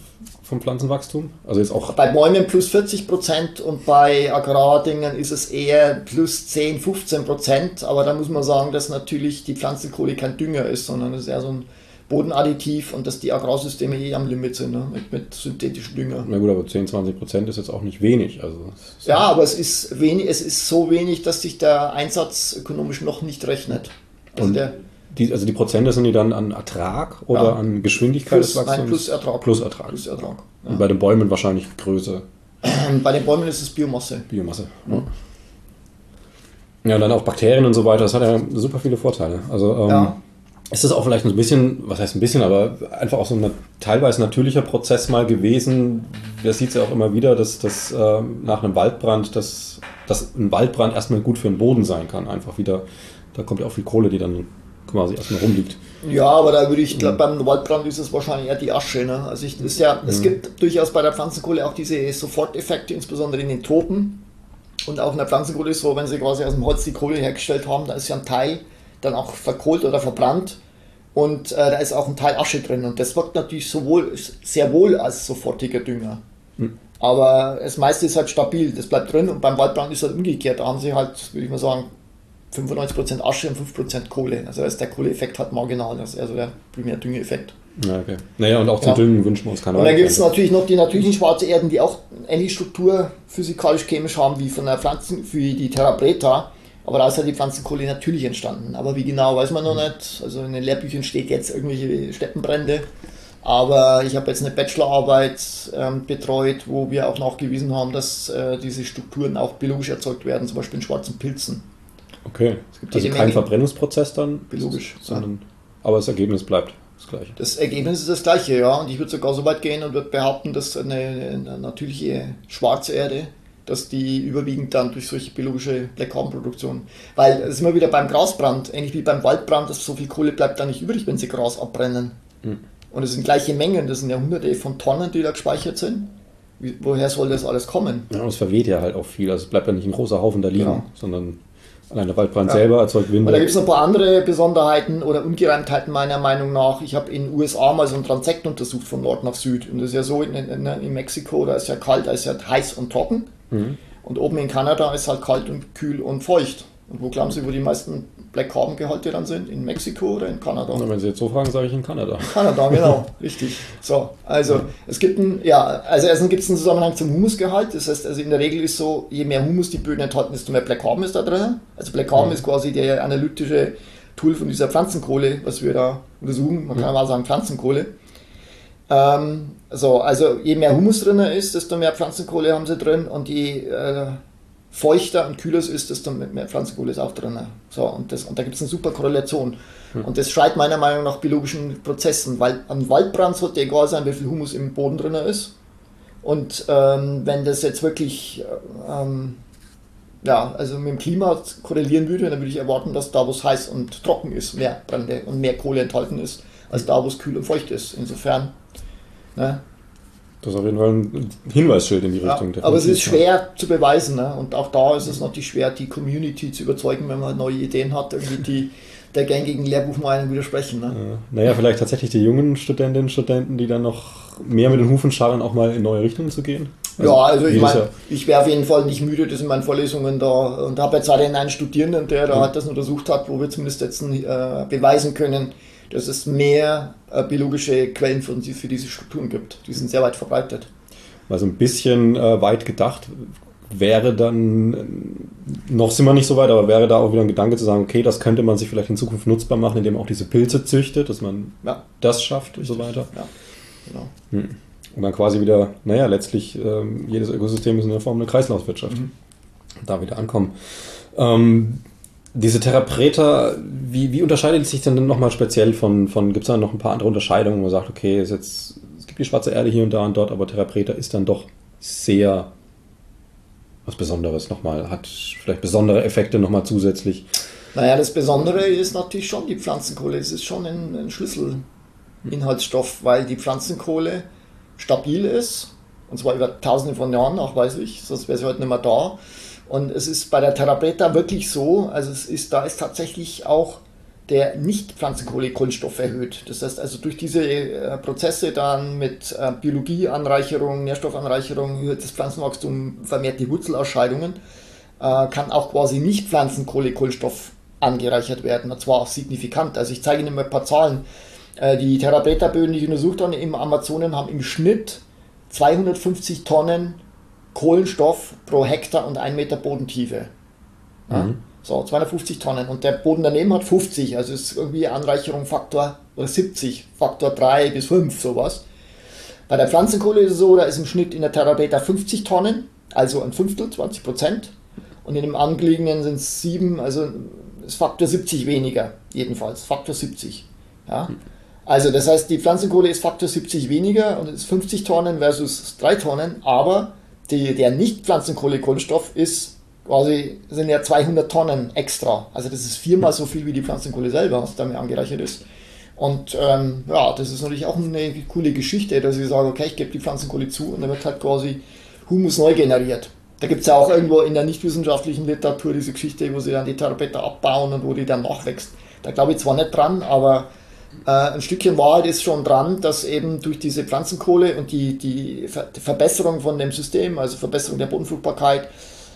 vom Pflanzenwachstum? Also jetzt auch Bei Bäumen plus 40 Prozent und bei Agrardingen ist es eher plus 10, 15 Prozent. Aber da muss man sagen, dass natürlich die Pflanzenkohle kein Dünger ist, sondern es ist eher so ein Bodenadditiv und dass die Agrarsysteme eh am Limit sind ne? mit, mit synthetischem Dünger. Na gut, aber 10, 20 Prozent ist jetzt auch nicht wenig. Also Ja, aber es ist wenig, es ist so wenig, dass sich der Einsatz ökonomisch noch nicht rechnet. Also Und der die, also die Prozente sind die dann an Ertrag oder Ja. an Geschwindigkeit plus, des Wachstums? nein, plus Ertrag. Plus Ertrag. Plus Ertrag. Und bei den Bäumen wahrscheinlich Größe, (clears throat) bei den Bäumen ist es Biomasse. Biomasse. Ja. ja, und dann auch Bakterien und so weiter. Das hat ja super viele Vorteile. Also ähm, Ja. ist das auch vielleicht ein bisschen, was heißt ein bisschen, aber einfach auch so ein teilweise natürlicher Prozess mal gewesen. Wir sieht es ja auch immer wieder, dass, dass äh, nach einem Waldbrand, dass, dass ein Waldbrand erstmal gut für den Boden sein kann. Einfach wieder, da kommt ja auch viel Kohle, die dann quasi erstmal rumliegt. Ja, aber da würde ich, glaub, beim Waldbrand ist es wahrscheinlich eher die Asche. Ne? Also ich, ist ja, mhm. es gibt durchaus bei der Pflanzenkohle auch diese Soforteffekte, insbesondere in den Tropen. Und auch in der Pflanzenkohle ist so, wenn sie quasi aus dem Holz die Kohle hergestellt haben, da ist ja ein Teil dann auch verkohlt oder verbrannt. Und äh, da ist auch ein Teil Asche drin. Und das wirkt natürlich sowohl, sehr wohl als sofortiger Dünger. Mhm. Aber das meiste ist halt stabil, das bleibt drin. Und beim Waldbrand ist halt umgekehrt. Da haben sie halt, würde ich mal sagen, 95% Asche und 5% Kohle. Also ist der Kohleeffekt halt marginal. Das ist also der Primär-Düngeeffekt. Ja, okay. Naja, und auch zum ja. Düngen wünschen wir uns keine Und dann gibt es natürlich noch die natürlichen schwarzen Erden, die auch ähnliche Struktur physikalisch-chemisch haben wie von der Pflanzen, für die Therapreta. Aber da ist halt die Pflanzenkohle natürlich entstanden. Aber wie genau, weiß man noch nicht. Also in den Lehrbüchern steht jetzt irgendwelche Steppenbrände. Aber ich habe jetzt eine Bachelorarbeit ähm, betreut, wo wir auch nachgewiesen haben, dass äh, diese Strukturen auch biologisch erzeugt werden, zum Beispiel in schwarzen Pilzen. Okay. also kein Menge Verbrennungsprozess dann? Biologisch. Sondern, ja. Aber das Ergebnis bleibt das gleiche. Das Ergebnis ist das gleiche, ja. Und ich würde sogar so weit gehen und würde behaupten, dass eine, eine natürliche schwarze Erde dass die überwiegend dann durch solche biologische Black-Carbon-Produktion, weil es ist immer wieder beim Grasbrand, ähnlich wie beim Waldbrand, dass so viel Kohle bleibt da nicht übrig, wenn sie Gras abbrennen. Mhm. Und es sind gleiche Mengen, das sind ja hunderte von Tonnen, die da gespeichert sind. Wie, woher soll das alles kommen? Ja, es verweht ja halt auch viel, also es bleibt ja nicht ein großer Haufen da liegen, genau. sondern Allein der Waldbrand ja. selber erzeugt Winde. Und da gibt es ein paar andere Besonderheiten oder Ungereimtheiten meiner Meinung nach. Ich habe in den USA mal so einen Transekt untersucht von Nord nach Süd. Und das ist ja so, in, in, in Mexiko, da ist ja kalt, da ist ja heiß und trocken. Mhm. Und oben in Kanada ist halt kalt und kühl und feucht. Und wo glauben Sie, wo die meisten Black Carbon Gehalte dann sind? In Mexiko oder in Kanada? Na, wenn Sie jetzt so fragen, sage ich in Kanada. Kanada, (laughs) genau, richtig. So, also es gibt ein, ja, also erstens gibt es einen Zusammenhang zum Humusgehalt. Das heißt, also in der Regel ist so, je mehr Humus die Böden enthalten, desto mehr Black Carbon ist da drin. Also Black Carbon ja. ist quasi der analytische Tool von dieser Pflanzenkohle, was wir da untersuchen. Man kann mal sagen Pflanzenkohle. Ähm, so, also je mehr Humus drin ist, desto mehr Pflanzenkohle haben sie drin und je äh, feuchter und kühler es ist, desto mehr Pflanzenkohle ist auch drin. So, und, das, und da gibt es eine super Korrelation. Hm. Und das schreit meiner Meinung nach biologischen Prozessen, weil am Waldbrand sollte egal sein, wie viel Humus im Boden drin ist. Und ähm, wenn das jetzt wirklich ähm, ja, also mit dem Klima korrelieren würde, dann würde ich erwarten, dass da, wo es heiß und trocken ist, mehr Brände und mehr Kohle enthalten ist, als da, wo es kühl und feucht ist. Insofern ne, das ist auf jeden Fall ein Hinweisschild in die Richtung. Ja, aber es ist schwer zu beweisen. Ne? Und auch da ist es natürlich schwer, die Community zu überzeugen, wenn man neue Ideen hat, irgendwie die der gängigen Lehrbuchmeinung widersprechen. Ne? Ja. Naja, vielleicht tatsächlich die jungen Studentinnen und Studenten, die dann noch mehr mit den Hufen scharren, auch mal in neue Richtungen zu gehen. Also, ja, also ich meine, ich wäre auf jeden Fall nicht müde, das in meinen Vorlesungen da und habe jetzt auch einen Studierenden, der da ja. das untersucht hat, wo wir zumindest jetzt äh, beweisen können, dass es mehr äh, biologische Quellen für, für diese Strukturen gibt. Die sind sehr weit verbreitet. Also ein bisschen äh, weit gedacht wäre dann, noch sind wir nicht so weit, aber wäre da auch wieder ein Gedanke zu sagen, okay, das könnte man sich vielleicht in Zukunft nutzbar machen, indem man auch diese Pilze züchtet, dass man ja. das schafft und so weiter. Ja. Genau. Hm. Und dann quasi wieder, naja, letztlich ähm, jedes Ökosystem ist in der Form eine Kreislaufwirtschaft. Mhm. Da wieder ankommen. Ähm, diese Therapreta, wie, wie unterscheidet sich denn nochmal speziell von, von gibt es da noch ein paar andere Unterscheidungen, wo man sagt, okay, ist jetzt, es gibt die schwarze Erde hier und da und dort, aber Therapreta ist dann doch sehr was Besonderes nochmal, hat vielleicht besondere Effekte nochmal zusätzlich. Naja, das Besondere ist natürlich schon die Pflanzenkohle. Es ist schon ein, ein Schlüsselinhaltsstoff, weil die Pflanzenkohle stabil ist, und zwar über tausende von Jahren nachweislich, sonst wäre sie heute nicht mehr da. Und es ist bei der Therapreta wirklich so, also es ist, da ist tatsächlich auch der Nicht-Pflanzenkohle-Kohlenstoff erhöht. Das heißt also durch diese äh, Prozesse dann mit äh, Biologieanreicherung, Nährstoffanreicherung, das Pflanzenwachstum, vermehrte Wurzelausscheidungen, äh, kann auch quasi Nicht-Pflanzenkohle-Kohlenstoff angereichert werden, und zwar auch signifikant. Also ich zeige Ihnen mal ein paar Zahlen. Äh, die Therapreta-Böden, die ich untersucht habe im Amazonen, haben im Schnitt 250 Tonnen Kohlenstoff pro Hektar und 1 Meter Bodentiefe. Ja? Mhm. So, 250 Tonnen. Und der Boden daneben hat 50, also ist irgendwie Anreicherung Faktor oder 70, Faktor 3 bis 5, sowas. Bei der Pflanzenkohle ist es so, da ist im Schnitt in der Terrabeta 50 Tonnen, also ein Fünftel, 20 Prozent. Und in dem angelegenen sind es 7, also ist Faktor 70 weniger, jedenfalls, Faktor 70. Ja? Also das heißt, die Pflanzenkohle ist Faktor 70 weniger und ist 50 Tonnen versus 3 Tonnen, aber die, der Nicht-Pflanzenkohle-Kohlenstoff ist quasi, sind ja 200 Tonnen extra. Also das ist viermal so viel wie die Pflanzenkohle selber, was damit angereichert ist. Und ähm, ja, das ist natürlich auch eine coole Geschichte, dass ich sage, okay, ich gebe die Pflanzenkohle zu und dann wird halt quasi Humus neu generiert. Da gibt es ja auch irgendwo in der nichtwissenschaftlichen Literatur diese Geschichte, wo sie dann die Therapeuta abbauen und wo die dann nachwächst. Da glaube ich zwar nicht dran, aber äh, ein Stückchen Wahrheit ist schon dran, dass eben durch diese Pflanzenkohle und die, die, Ver Verbesserung von dem System, also Verbesserung der Bodenfruchtbarkeit,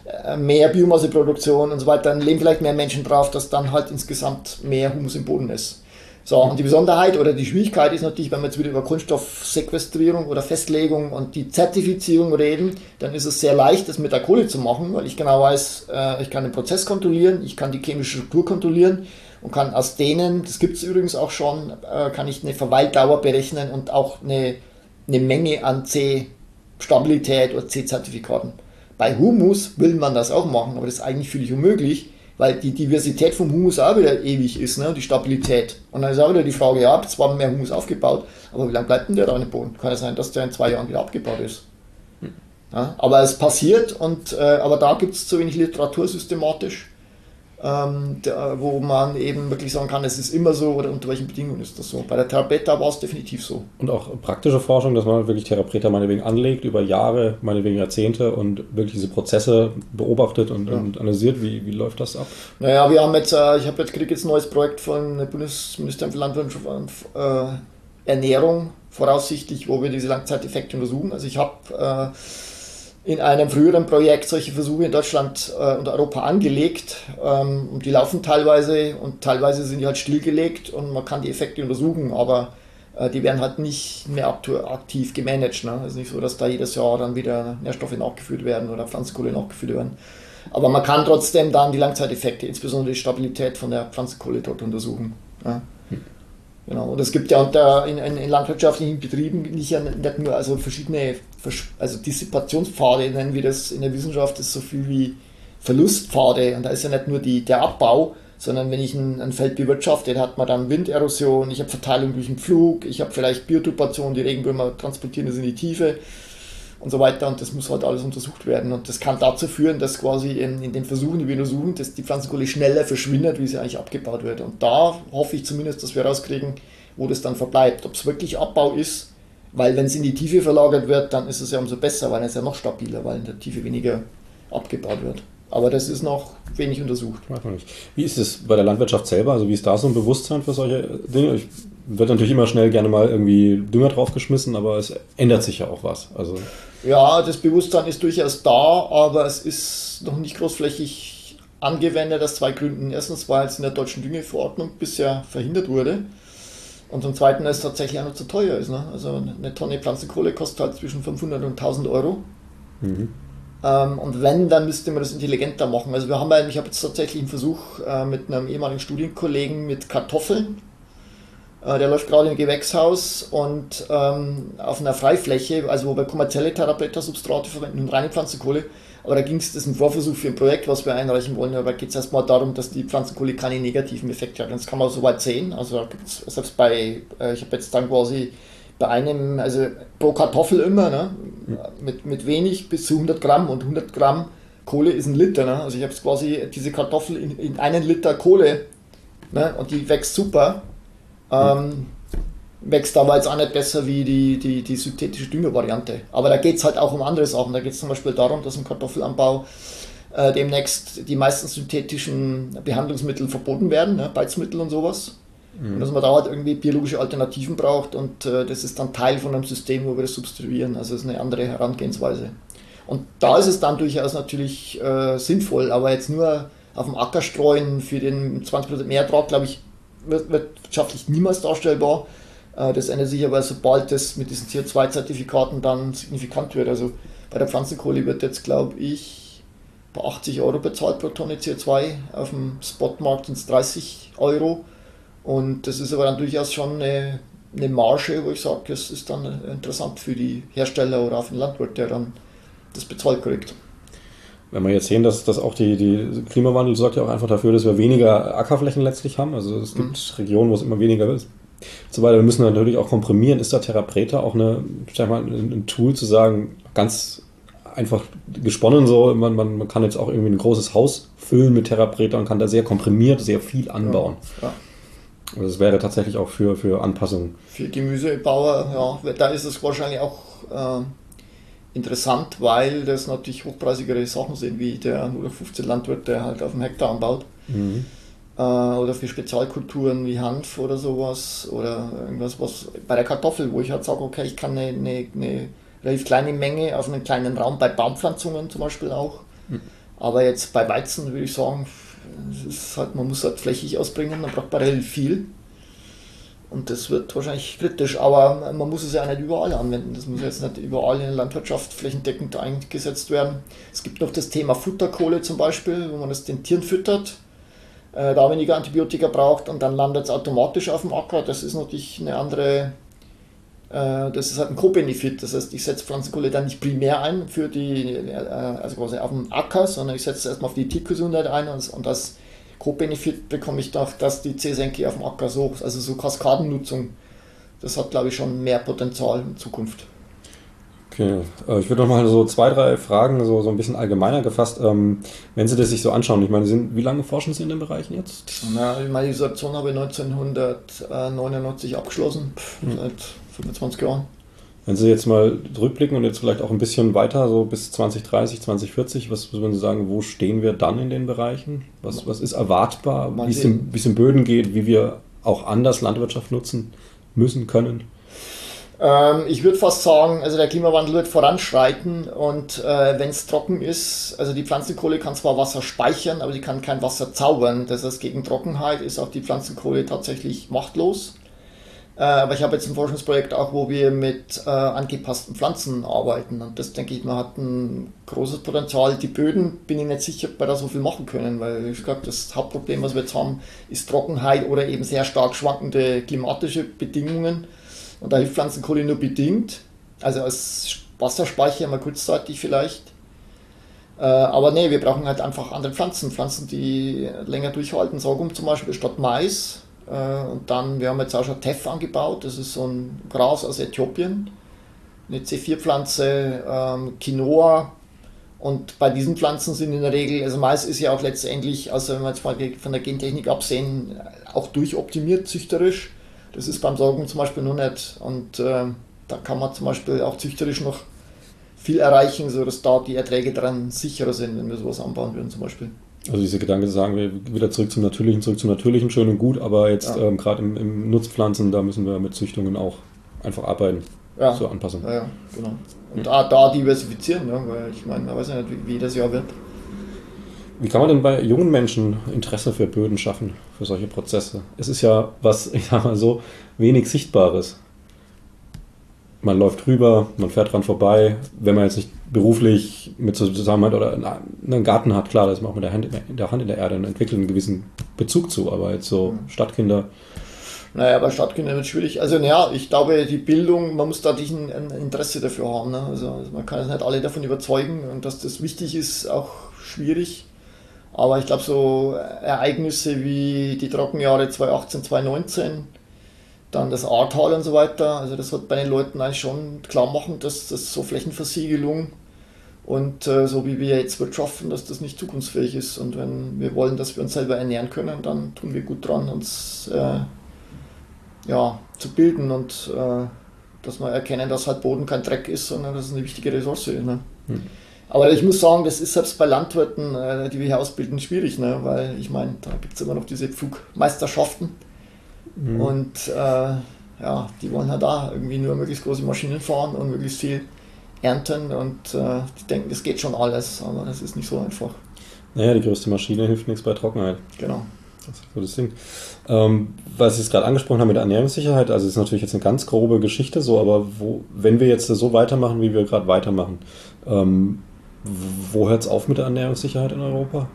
äh, mehr Biomasseproduktion und so weiter, dann leben vielleicht mehr Menschen drauf, dass dann halt insgesamt mehr Humus im Boden ist. So, und die Besonderheit oder die Schwierigkeit ist natürlich, wenn wir jetzt wieder über Kunststoffsequestrierung oder Festlegung und die Zertifizierung reden, dann ist es sehr leicht, das mit der Kohle zu machen, weil ich genau weiß, äh, ich kann den Prozess kontrollieren, ich kann die chemische Struktur kontrollieren und kann aus denen, das gibt es übrigens auch schon, äh, kann ich eine Verweildauer berechnen und auch eine, eine Menge an C-Stabilität oder C-Zertifikaten. Bei Humus will man das auch machen, aber das ist eigentlich völlig unmöglich, weil die Diversität vom Humus auch wieder ewig ist, ne? die Stabilität. Und dann ist auch wieder die Frage, ja, zwar mehr Humus aufgebaut, aber wie lange bleibt denn der da in dem Boden? Kann ja sein, dass der in zwei Jahren wieder abgebaut ist. Hm. Ja, aber es passiert, und, äh, aber da gibt es zu wenig Literatur systematisch ähm, der, wo man eben wirklich sagen kann, es ist immer so oder unter welchen Bedingungen ist das so. Bei der Therapeuta war es definitiv so. Und auch praktische Forschung, dass man wirklich Therapeuta meinetwegen anlegt, über Jahre, meinetwegen Jahrzehnte und wirklich diese Prozesse beobachtet und, ja. und analysiert. Wie, wie läuft das ab? Naja, wir haben jetzt, äh, ich habe jetzt kriege jetzt ein neues Projekt von Bundesministerium für Landwirtschaft und äh, Ernährung voraussichtlich, wo wir diese Langzeiteffekte untersuchen. Also ich habe äh, in einem früheren Projekt solche Versuche in Deutschland äh, und Europa angelegt. Ähm, und die laufen teilweise und teilweise sind die halt stillgelegt und man kann die Effekte untersuchen, aber äh, die werden halt nicht mehr aktiv gemanagt. Ne? Es ist nicht so, dass da jedes Jahr dann wieder Nährstoffe nachgeführt werden oder Pflanzenkohle nachgeführt werden. Aber man kann trotzdem dann die Langzeiteffekte, insbesondere die Stabilität von der Pflanzenkohle dort untersuchen. Ja? Genau, und es gibt ja unter, in, in, in landwirtschaftlichen Betrieben nicht, nicht nur also verschiedene also Dissipationspfade, nennen wir das in der Wissenschaft, ist so viel wie Verlustpfade. Und da ist ja nicht nur die, der Abbau, sondern wenn ich ein, ein Feld bewirtschafte, hat man dann Winderosion, ich habe Verteilung durch den Flug, ich habe vielleicht Biotopation, die Regenwürmer transportieren das in die Tiefe und so weiter. Und das muss halt alles untersucht werden. Und das kann dazu führen, dass quasi in, in den Versuchen, die wir untersuchen, dass die Pflanzenkohle schneller verschwindet, wie sie eigentlich abgebaut wird. Und da hoffe ich zumindest, dass wir rauskriegen, wo das dann verbleibt. Ob es wirklich Abbau ist, weil wenn es in die Tiefe verlagert wird, dann ist es ja umso besser, weil es ja noch stabiler, weil in der Tiefe weniger abgebaut wird. Aber das ist noch wenig untersucht. Wie ist es bei der Landwirtschaft selber? Also wie ist da so ein Bewusstsein für solche Dinge? Ich wird natürlich immer schnell gerne mal irgendwie Dünger draufgeschmissen, aber es ändert sich ja auch was. Also ja, das Bewusstsein ist durchaus da, aber es ist noch nicht großflächig angewendet aus zwei Gründen. Erstens, weil es in der deutschen Düngeverordnung bisher verhindert wurde. Und zum Zweiten, weil es tatsächlich auch noch zu teuer ist. Ne? Also eine Tonne Pflanzenkohle kostet halt zwischen 500 und 1000 Euro. Mhm. Ähm, und wenn, dann müsste man das intelligenter machen. Also wir haben ich habe jetzt tatsächlich einen Versuch äh, mit einem ehemaligen Studienkollegen mit Kartoffeln äh, der läuft gerade im Gewächshaus und ähm, auf einer Freifläche, also wo wir kommerzielle Therapeuta-Substrate verwenden und reine Pflanzenkohle. Aber da ging es, das ist ein Vorversuch für ein Projekt, was wir einreichen wollen. Aber da geht es erstmal darum, dass die Pflanzenkohle keine negativen Effekte hat. Und das kann man soweit sehen. Also da gibt's, selbst bei, äh, ich habe jetzt dann quasi bei einem, also pro Kartoffel immer, ne, mit, mit wenig bis zu 100 Gramm und 100 Gramm Kohle ist ein Liter. Ne? Also ich habe quasi diese Kartoffel in, in einen Liter Kohle ne, und die wächst super. Ähm, wächst aber jetzt auch nicht besser wie die, die, die synthetische Düngervariante. Aber da geht es halt auch um andere Sachen. Da geht es zum Beispiel darum, dass im Kartoffelanbau äh, demnächst die meisten synthetischen Behandlungsmittel verboten werden, ne? Beizmittel und sowas. Mhm. Und dass man da halt irgendwie biologische Alternativen braucht und äh, das ist dann Teil von einem System, wo wir das substituieren. Also das ist eine andere Herangehensweise. Und da ist es dann durchaus natürlich äh, sinnvoll, aber jetzt nur auf dem Acker streuen für den 20% mehr Ertrag, glaube ich, wirtschaftlich niemals darstellbar. Äh, das ändert sich aber, sobald das mit diesen CO2-Zertifikaten dann signifikant wird. Also bei der Pflanzenkohle wird jetzt, glaube ich, bei 80 Euro bezahlt pro Tonne CO2. Auf dem Spotmarkt sind es 30 Euro. Und das ist aber dann durchaus schon eine, eine Marge, wo ich sage, das ist dann interessant für die Hersteller oder auch für den Landwirt, der dann das bezahlt kriegt. Wenn wir jetzt sehen, dass, dass auch die, die Klimawandel sorgt ja auch einfach dafür, dass wir weniger Ackerflächen letztlich haben. Also es gibt mhm. Regionen, wo es immer weniger so weiter. Wir müssen natürlich auch komprimieren. Ist da Therapreta auch eine, sag mal, ein Tool zu sagen, ganz einfach gesponnen so, man, man, man kann jetzt auch irgendwie ein großes Haus füllen mit Therapreta und kann da sehr komprimiert sehr viel anbauen. Ja, ja. Also das wäre tatsächlich auch für, für Anpassungen. Für Gemüsebauer, ja, da ist es wahrscheinlich auch äh, interessant, weil das natürlich hochpreisigere Sachen sind, wie der 115 Landwirt, der halt auf dem Hektar anbaut. Mhm. Äh, oder für Spezialkulturen wie Hanf oder sowas. Oder irgendwas, was bei der Kartoffel, wo ich halt sage, okay, ich kann eine, eine, eine relativ kleine Menge auf einem kleinen Raum, bei Baumpflanzungen zum Beispiel auch. Mhm. Aber jetzt bei Weizen würde ich sagen, halt, man muss halt flächig ausbringen, man braucht relativ viel. Und das wird wahrscheinlich kritisch, aber man muss es ja nicht überall anwenden. Das muss jetzt nicht überall in der Landwirtschaft flächendeckend eingesetzt werden. Es gibt noch das Thema Futterkohle zum Beispiel, wo man es den Tieren füttert, äh, da weniger Antibiotika braucht und dann landet es automatisch auf dem Acker. Das ist natürlich eine andere, äh, das ist halt ein Co-Benefit. Das heißt, ich setze Pflanzenkohle dann nicht primär ein für die, äh, also quasi auf dem Acker, sondern ich setze erstmal auf die Tiergesundheit ein und, und das Co-Benefit bekomme ich doch, dass die C-Senke auf dem Acker so, also so Kaskadennutzung, das hat glaube ich schon mehr Potenzial in Zukunft. Okay, äh, ich würde noch mal so zwei, drei Fragen so, so ein bisschen allgemeiner gefasst. Ähm, wenn Sie das sich so anschauen, ich meine, sind, wie lange forschen Sie in den Bereichen jetzt? Na, meine Dissertation habe ich 1999 abgeschlossen, hm. seit 25 Jahren. Wenn Sie jetzt mal zurückblicken und jetzt vielleicht auch ein bisschen weiter, so bis 2030, 2040, was würden Sie sagen, wo stehen wir dann in den Bereichen? Was, was ist erwartbar, wie es, im, wie es im Böden geht, wie wir auch anders Landwirtschaft nutzen müssen, können? Ähm, ich würde fast sagen, also der Klimawandel wird voranschreiten und äh, wenn es trocken ist, also die Pflanzenkohle kann zwar Wasser speichern, aber sie kann kein Wasser zaubern. Das heißt, gegen Trockenheit ist auch die Pflanzenkohle tatsächlich machtlos. Äh, aber ich habe jetzt ein Forschungsprojekt auch, wo wir mit äh, angepassten Pflanzen arbeiten. Und das denke ich mal hat ein großes Potenzial. Die Böden bin ich nicht sicher, ob wir da so viel machen können, weil wie gesagt, das Hauptproblem, was wir jetzt haben, ist Trockenheit oder eben sehr stark schwankende klimatische Bedingungen. Und da hilft Pflanzenkohle nur bedingt. Also als Wasserspeicher mal kurzzeitig vielleicht. Äh, aber nee, wir brauchen halt einfach andere Pflanzen. Pflanzen, die länger durchhalten. Sorghum zum Beispiel statt Mais äh, und dann, wir haben jetzt auch schon Teff angebaut, das ist so ein Gras aus Äthiopien, eine C4-Pflanze, ähm, Quinoa. Und bei diesen Pflanzen sind in der Regel, also Mais ist ja auch letztendlich, also wenn wir jetzt mal von der Gentechnik absehen, auch durchoptimiert züchterisch. Das ist beim Sorgen zum Beispiel noch nicht. Und äh, da kann man zum Beispiel auch züchterisch noch viel erreichen, sodass da die Erträge dran sicherer sind, wenn wir sowas anbauen würden zum Beispiel. Also diese Gedanke zu sagen, wir wieder zurück zum Natürlichen, zurück zum Natürlichen, schön und gut, aber jetzt ja. ähm, gerade im, im, Nutzpflanzen, da müssen wir mit Züchtungen auch einfach arbeiten ja. zur Anpassung. Ja, ja genau. Und da, da diversifizieren, ne? weil ich meine, man weiß ja nicht, wie, wie das Jahr wird. Wie kann man denn bei jungen Menschen Interesse für Böden schaffen, für solche Prozesse? Es ist ja was, (laughs) ich sag mal so, wenig Sichtbares man läuft rüber, man fährt dran vorbei. Wenn man jetzt nicht beruflich mit zusammen hat oder einen Garten hat, klar, da ist man auch mit der Hand in der, Hand in der Erde und entwickelt einen gewissen Bezug zu. Aber jetzt so mhm. Stadtkinder. Naja, bei Stadtkindern wird es schwierig. Also, ja, ich glaube, die Bildung, man muss da ein, ein Interesse dafür haben. Ne? Also, also, man kann es nicht alle davon überzeugen und dass das wichtig ist, auch schwierig. Aber ich glaube, so Ereignisse wie die Trockenjahre 2018, 2019, dann das Ahrtal und so weiter. Also das wird bei den Leuten eigentlich schon klar machen, dass das so Flächenversiegelung und äh, so wie wir jetzt wirtschaften, dass das nicht zukunftsfähig ist. Und wenn wir wollen, dass wir uns selber ernähren können, dann tun wir gut dran, uns äh, ja, zu bilden und äh, dass wir erkennen, dass halt Boden kein Dreck ist, sondern dass es eine wichtige Ressource ist. Ne? Hm. Aber ich muss sagen, das ist selbst bei Landwirten, äh, die wir hier ausbilden, schwierig, ne? weil ich meine, da gibt es immer noch diese Pflugmeisterschaften Mhm. Und äh, ja, die wollen halt da irgendwie nur möglichst große Maschinen fahren und möglichst viel ernten und äh, die denken, das geht schon alles, aber das ist nicht so einfach. Naja, die größte Maschine hilft nichts bei Trockenheit. Genau. Das ist so das Ding. Ähm, was ich jetzt gerade angesprochen habe mit der Ernährungssicherheit, also ist natürlich jetzt eine ganz grobe Geschichte so, aber wo, wenn wir jetzt so weitermachen, wie wir gerade weitermachen, ähm, wo hört es auf mit der Ernährungssicherheit in Europa?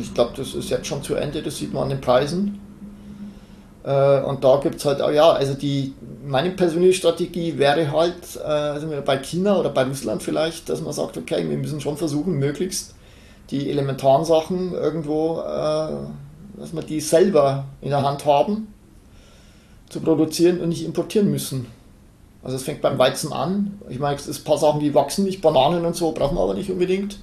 Ich glaube, das ist jetzt schon zu Ende, das sieht man an den Preisen. Äh, und da gibt es halt, auch, ja, also die, meine persönliche Strategie wäre halt, äh, also bei China oder bei Russland vielleicht, dass man sagt, okay, wir müssen schon versuchen, möglichst die elementaren Sachen irgendwo, äh, dass wir die selber in der Hand haben. zu produzieren und nicht importieren müssen. Also es fängt beim Weizen an. Ich meine, es ist ein paar Sachen, die wachsen nicht, Bananen und so brauchen wir aber nicht unbedingt.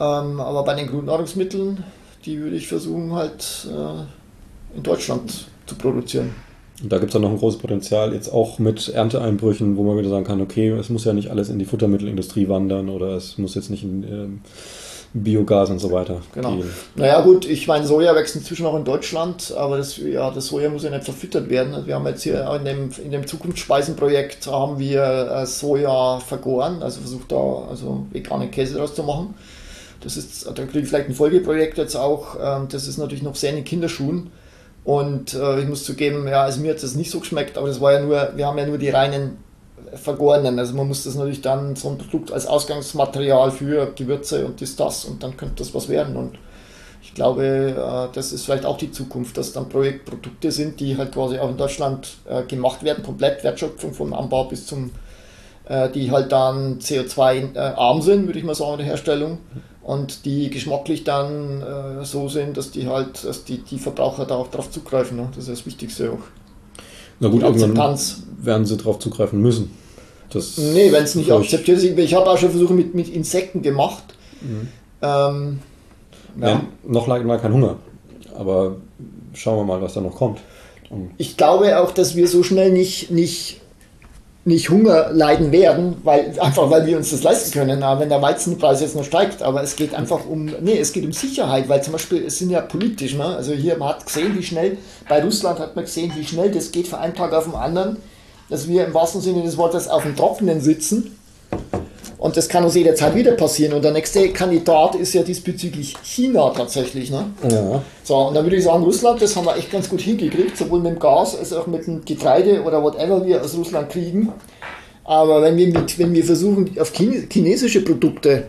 Ähm, aber bei den Grundnahrungsmitteln, die würde ich versuchen halt äh, in Deutschland zu produzieren. Und da gibt es dann noch ein großes Potenzial, jetzt auch mit Ernteeinbrüchen, wo man wieder sagen kann, okay, es muss ja nicht alles in die Futtermittelindustrie wandern oder es muss jetzt nicht in ähm, Biogas und so weiter genau. gehen. Naja gut, ich meine, Soja wächst inzwischen auch in Deutschland, aber das, ja, das Soja muss ja nicht verfüttert werden. Wir haben jetzt hier in dem, in dem Zukunftsspeisenprojekt haben wir äh, Soja vergoren, also versucht da also veganen Käse draus zu machen. Das ist, da kriege ich vielleicht ein Folgeprojekt jetzt auch. Ähm, das ist natürlich noch sehr in den Kinderschuhen. Und äh, ich muss zugeben, ja, also mir hat das nicht so geschmeckt, aber das war ja nur, wir haben ja nur die reinen vergorenen. Also man muss das natürlich dann so ein Produkt als Ausgangsmaterial für Gewürze und das, das und dann könnte das was werden. Und ich glaube, äh, das ist vielleicht auch die Zukunft, dass dann Projektprodukte sind, die halt quasi auch in Deutschland äh, gemacht werden, komplett Wertschöpfung vom Anbau bis zum, äh, die halt dann CO2-arm sind, würde ich mal sagen, in der Herstellung und die geschmacklich dann so sind, dass die halt, dass die, die Verbraucher da auch darauf zugreifen. Ne? Das ist das Wichtigste auch. Na gut, irgendwann werden sie darauf zugreifen müssen. Das nee, wenn es nicht akzeptiert ist. Ich habe auch schon Versuche mit, mit Insekten gemacht. Mhm. Ähm, ja. Ja, noch leider kein Hunger. Aber schauen wir mal, was da noch kommt. Und ich glaube auch, dass wir so schnell nicht, nicht nicht Hunger leiden werden, weil, einfach weil wir uns das leisten können, wenn der Weizenpreis jetzt noch steigt. Aber es geht einfach um, nee, es geht um Sicherheit, weil zum Beispiel, es sind ja politisch, ne? also hier, man hat gesehen, wie schnell, bei Russland hat man gesehen, wie schnell das geht von einem Tag auf den anderen, dass wir im wahrsten Sinne des Wortes auf dem Trockenen sitzen und das kann uns jederzeit wieder passieren. Und der nächste Kandidat ist ja diesbezüglich China tatsächlich. Ne? Ja. So, und dann würde ich sagen, Russland, das haben wir echt ganz gut hingekriegt, sowohl mit dem Gas als auch mit dem Getreide oder whatever wir aus Russland kriegen. Aber wenn wir, mit, wenn wir versuchen, auf chinesische Produkte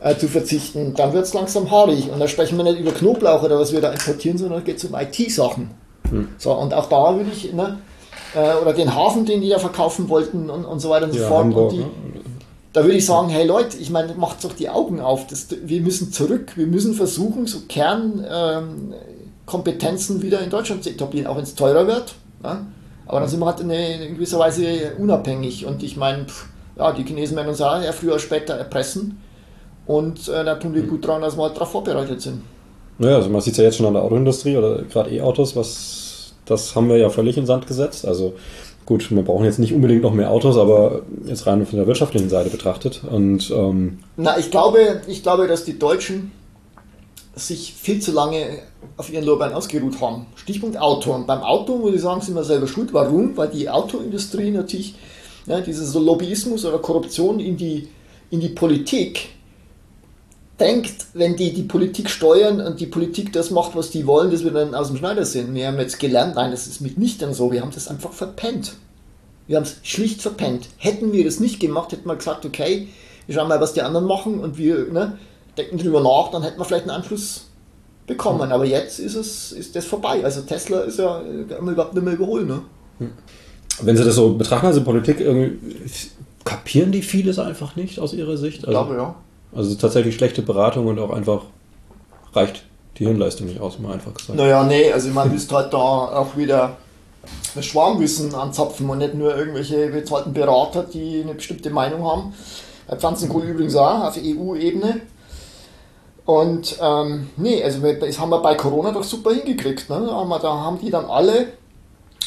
äh, zu verzichten, dann wird es langsam haarig. Und da sprechen wir nicht über Knoblauch oder was wir da importieren, sondern geht es um IT-Sachen. Hm. So, und auch da würde ich, ne, äh, oder den Hafen, den die da verkaufen wollten und, und so weiter und so fort. Hamburg, und die, ne? Da würde ich sagen, hey Leute, ich meine, macht doch die Augen auf. Das, wir müssen zurück, wir müssen versuchen, so Kernkompetenzen ähm, wieder in Deutschland zu etablieren, auch wenn es teurer wird. Ja? Aber dann sind wir halt in, in gewisser Weise unabhängig. Und ich meine, ja, die Chinesen werden uns auch ja, früher oder später erpressen. Und äh, da tun wir gut dran, dass wir halt darauf vorbereitet sind. Naja, also man sieht es ja jetzt schon an der Autoindustrie oder gerade E-Autos, was das haben wir ja völlig in Sand gesetzt. Also Gut, wir brauchen jetzt nicht unbedingt noch mehr Autos, aber jetzt rein von der wirtschaftlichen Seite betrachtet. Und, ähm Na, ich glaube, ich glaube, dass die Deutschen sich viel zu lange auf ihren Lorbeeren ausgeruht haben. Stichpunkt Auto. Und beim Auto, muss ich sagen, sind wir selber schuld. Warum? Weil die Autoindustrie natürlich ja, dieses Lobbyismus oder Korruption in die, in die Politik denkt, wenn die die Politik steuern und die Politik das macht, was die wollen, dass wir dann aus dem Schneider sind. Wir haben jetzt gelernt, nein, das ist mitnichten so. Wir haben das einfach verpennt. Wir haben es schlicht verpennt. Hätten wir das nicht gemacht, hätten wir gesagt, okay, wir schauen mal, was die anderen machen und wir ne, denken drüber nach, dann hätten wir vielleicht einen Anschluss bekommen. Aber jetzt ist es ist das vorbei. Also Tesla ist ja überhaupt nicht mehr überholen. Ne? Wenn Sie das so betrachten, also Politik, kapieren die vieles einfach nicht aus Ihrer Sicht? Also, ich glaube, ja. Also tatsächlich schlechte Beratung und auch einfach reicht die Hirnleistung nicht aus, mal einfach gesagt. Naja, nee, also man müsste halt da auch wieder das Schwarmwissen anzapfen und nicht nur irgendwelche bezahlten Berater, die eine bestimmte Meinung haben. Bei Pflanzenkohl übrigens auch auf EU-Ebene. Und ähm, nee, also das haben wir bei Corona doch super hingekriegt. Ne? Da haben die dann alle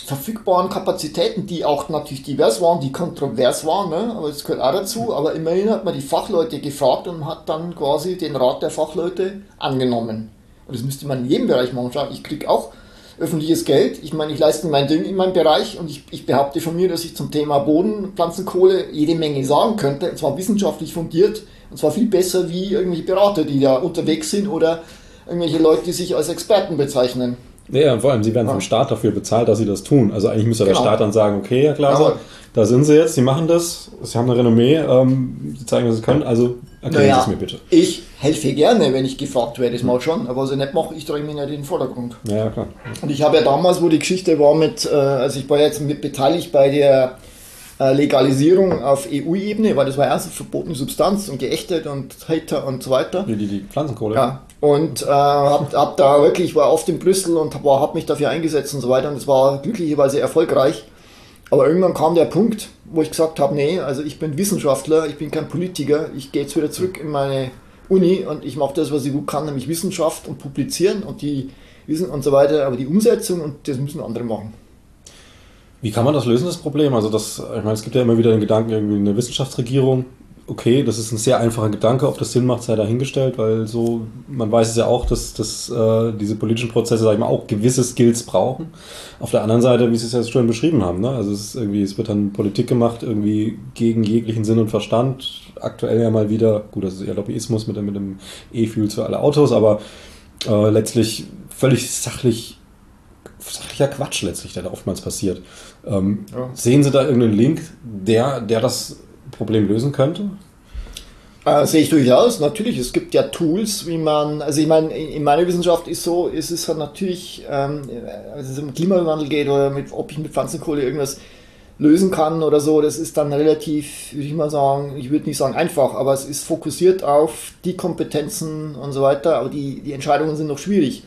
verfügbaren Kapazitäten, die auch natürlich divers waren, die kontrovers waren, ne? aber das gehört auch dazu, aber immerhin hat man die Fachleute gefragt und hat dann quasi den Rat der Fachleute angenommen. Und das müsste man in jedem Bereich machen. Schau, ich kriege auch öffentliches Geld, ich meine, ich leiste mein Ding in meinem Bereich und ich, ich behaupte von mir, dass ich zum Thema Boden, Pflanzenkohle jede Menge sagen könnte, und zwar wissenschaftlich fundiert, und zwar viel besser wie irgendwelche Berater, die da unterwegs sind oder irgendwelche Leute, die sich als Experten bezeichnen. Ja, und vor allem, sie werden vom Staat dafür bezahlt, dass sie das tun. Also eigentlich müsste genau. der Staat dann sagen, okay, Herr Glaser, da sind sie jetzt, sie machen das, sie haben eine Renommee, ähm, sie zeigen, was sie können, also erklären naja, Sie es mir bitte. Ich helfe gerne, wenn ich gefragt werde, das mal schon, aber was ich nicht mache, ich drehe mich nicht in den Vordergrund. Ja, klar. Und ich habe ja damals, wo die Geschichte war mit, äh, also ich war jetzt mit beteiligt bei der äh, Legalisierung auf EU-Ebene, weil das war erst eine verbotene Substanz und geächtet und Hater und so weiter. Die, die, die Pflanzenkohle? Ja, Und äh, hab, hab da wirklich, war oft in Brüssel und habe hab mich dafür eingesetzt und so weiter. Und es war glücklicherweise erfolgreich. Aber irgendwann kam der Punkt, wo ich gesagt habe, nee, also ich bin Wissenschaftler, ich bin kein Politiker, ich gehe jetzt wieder zurück in meine Uni und ich mache das, was ich gut kann, nämlich Wissenschaft und publizieren und die Wissen und so weiter, aber die Umsetzung und das müssen andere machen. Wie kann man das lösen, das Problem? Also das, ich meine, es gibt ja immer wieder den Gedanken, irgendwie eine Wissenschaftsregierung okay, das ist ein sehr einfacher Gedanke, ob das Sinn macht, sei dahingestellt, weil so, man weiß es ja auch, dass, dass äh, diese politischen Prozesse, sag ich mal, auch gewisse Skills brauchen. Auf der anderen Seite, wie Sie es ja schon beschrieben haben, ne? also es ist irgendwie, es wird dann Politik gemacht, irgendwie gegen jeglichen Sinn und Verstand. Aktuell ja mal wieder, gut, das ist ja Lobbyismus mit, mit dem E-Fuel für alle Autos, aber äh, letztlich völlig sachlich sachlicher Quatsch letztlich, der da oftmals passiert. Ähm, ja. Sehen Sie da irgendeinen Link, der, der das Problem lösen könnte? Äh, sehe ich durchaus. Natürlich, es gibt ja Tools, wie man, also ich meine, in meiner Wissenschaft ist so, ist es halt natürlich, ähm, als es um Klimawandel geht oder mit, ob ich mit Pflanzenkohle irgendwas lösen kann oder so, das ist dann relativ, würde ich mal sagen, ich würde nicht sagen einfach, aber es ist fokussiert auf die Kompetenzen und so weiter, aber die, die Entscheidungen sind noch schwierig.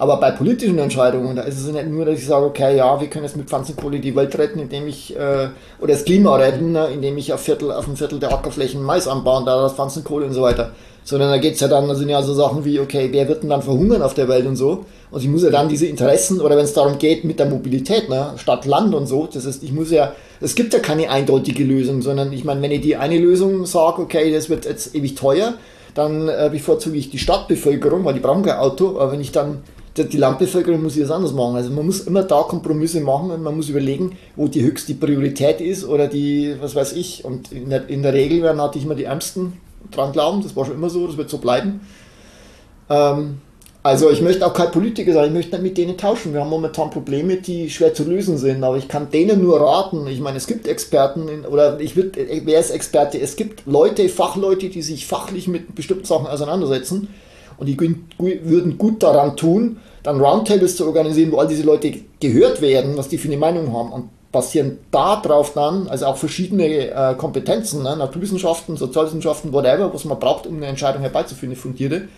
Aber bei politischen Entscheidungen, da ist es nicht nur, dass ich sage, okay, ja, wir können jetzt mit Pflanzenkohle die Welt retten, indem ich, äh, oder das Klima retten, ne, indem ich auf, Viertel, auf ein Viertel der Ackerflächen Mais anbaue und da das Pflanzenkohle und so weiter. Sondern da geht es ja dann, da sind ja so Sachen wie, okay, wer wird denn dann verhungern auf der Welt und so. Und ich muss ja dann diese Interessen, oder wenn es darum geht, mit der Mobilität, ne, Stadt, Land und so, das heißt, ich muss ja, es gibt ja keine eindeutige Lösung, sondern ich meine, wenn ich die eine Lösung sage, okay, das wird jetzt ewig teuer, dann äh, bevorzuge ich die Stadtbevölkerung, weil die brauchen kein Auto, aber wenn ich dann die Landbevölkerung muss das anders machen. Also man muss immer da Kompromisse machen und man muss überlegen, wo die höchste Priorität ist oder die, was weiß ich. Und in der, in der Regel werden natürlich immer die Ärmsten dran glauben, das war schon immer so, das wird so bleiben. Ähm, also ich möchte auch kein Politiker sein, ich möchte nicht mit denen tauschen. Wir haben momentan Probleme, die schwer zu lösen sind, aber ich kann denen nur raten. Ich meine, es gibt Experten in, oder ich würde, wer ist Experte? Es gibt Leute, Fachleute, die sich fachlich mit bestimmten Sachen auseinandersetzen und die würden gut daran tun, dann Roundtables zu organisieren, wo all diese Leute gehört werden, was die für eine Meinung haben und basieren darauf dann, also auch verschiedene äh, Kompetenzen, ne, Naturwissenschaften, Sozialwissenschaften, whatever, was man braucht, um eine Entscheidung herbeizuführen, eine fundierte.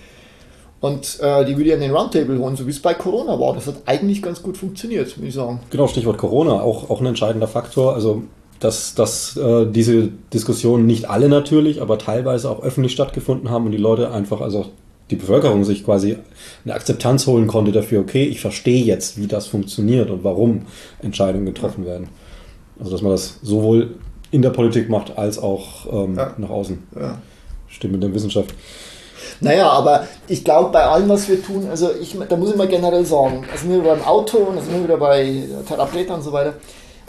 Und äh, die würde ich an den Roundtable holen, so wie es bei Corona war. Das hat eigentlich ganz gut funktioniert, würde ich sagen. Genau, Stichwort Corona, auch, auch ein entscheidender Faktor. Also dass, dass äh, diese Diskussionen nicht alle natürlich, aber teilweise auch öffentlich stattgefunden haben und die Leute einfach, also die Bevölkerung sich quasi eine Akzeptanz holen konnte dafür, okay, ich verstehe jetzt, wie das funktioniert und warum Entscheidungen getroffen werden. Also dass man das sowohl in der Politik macht, als auch ähm, ja. nach außen. Ja. Stimmt mit der Wissenschaft. Naja, aber ich glaube, bei allem, was wir tun, also ich, da muss ich mal generell sagen, also wir beim Auto und da sind wir wieder bei Therapeuten und so weiter,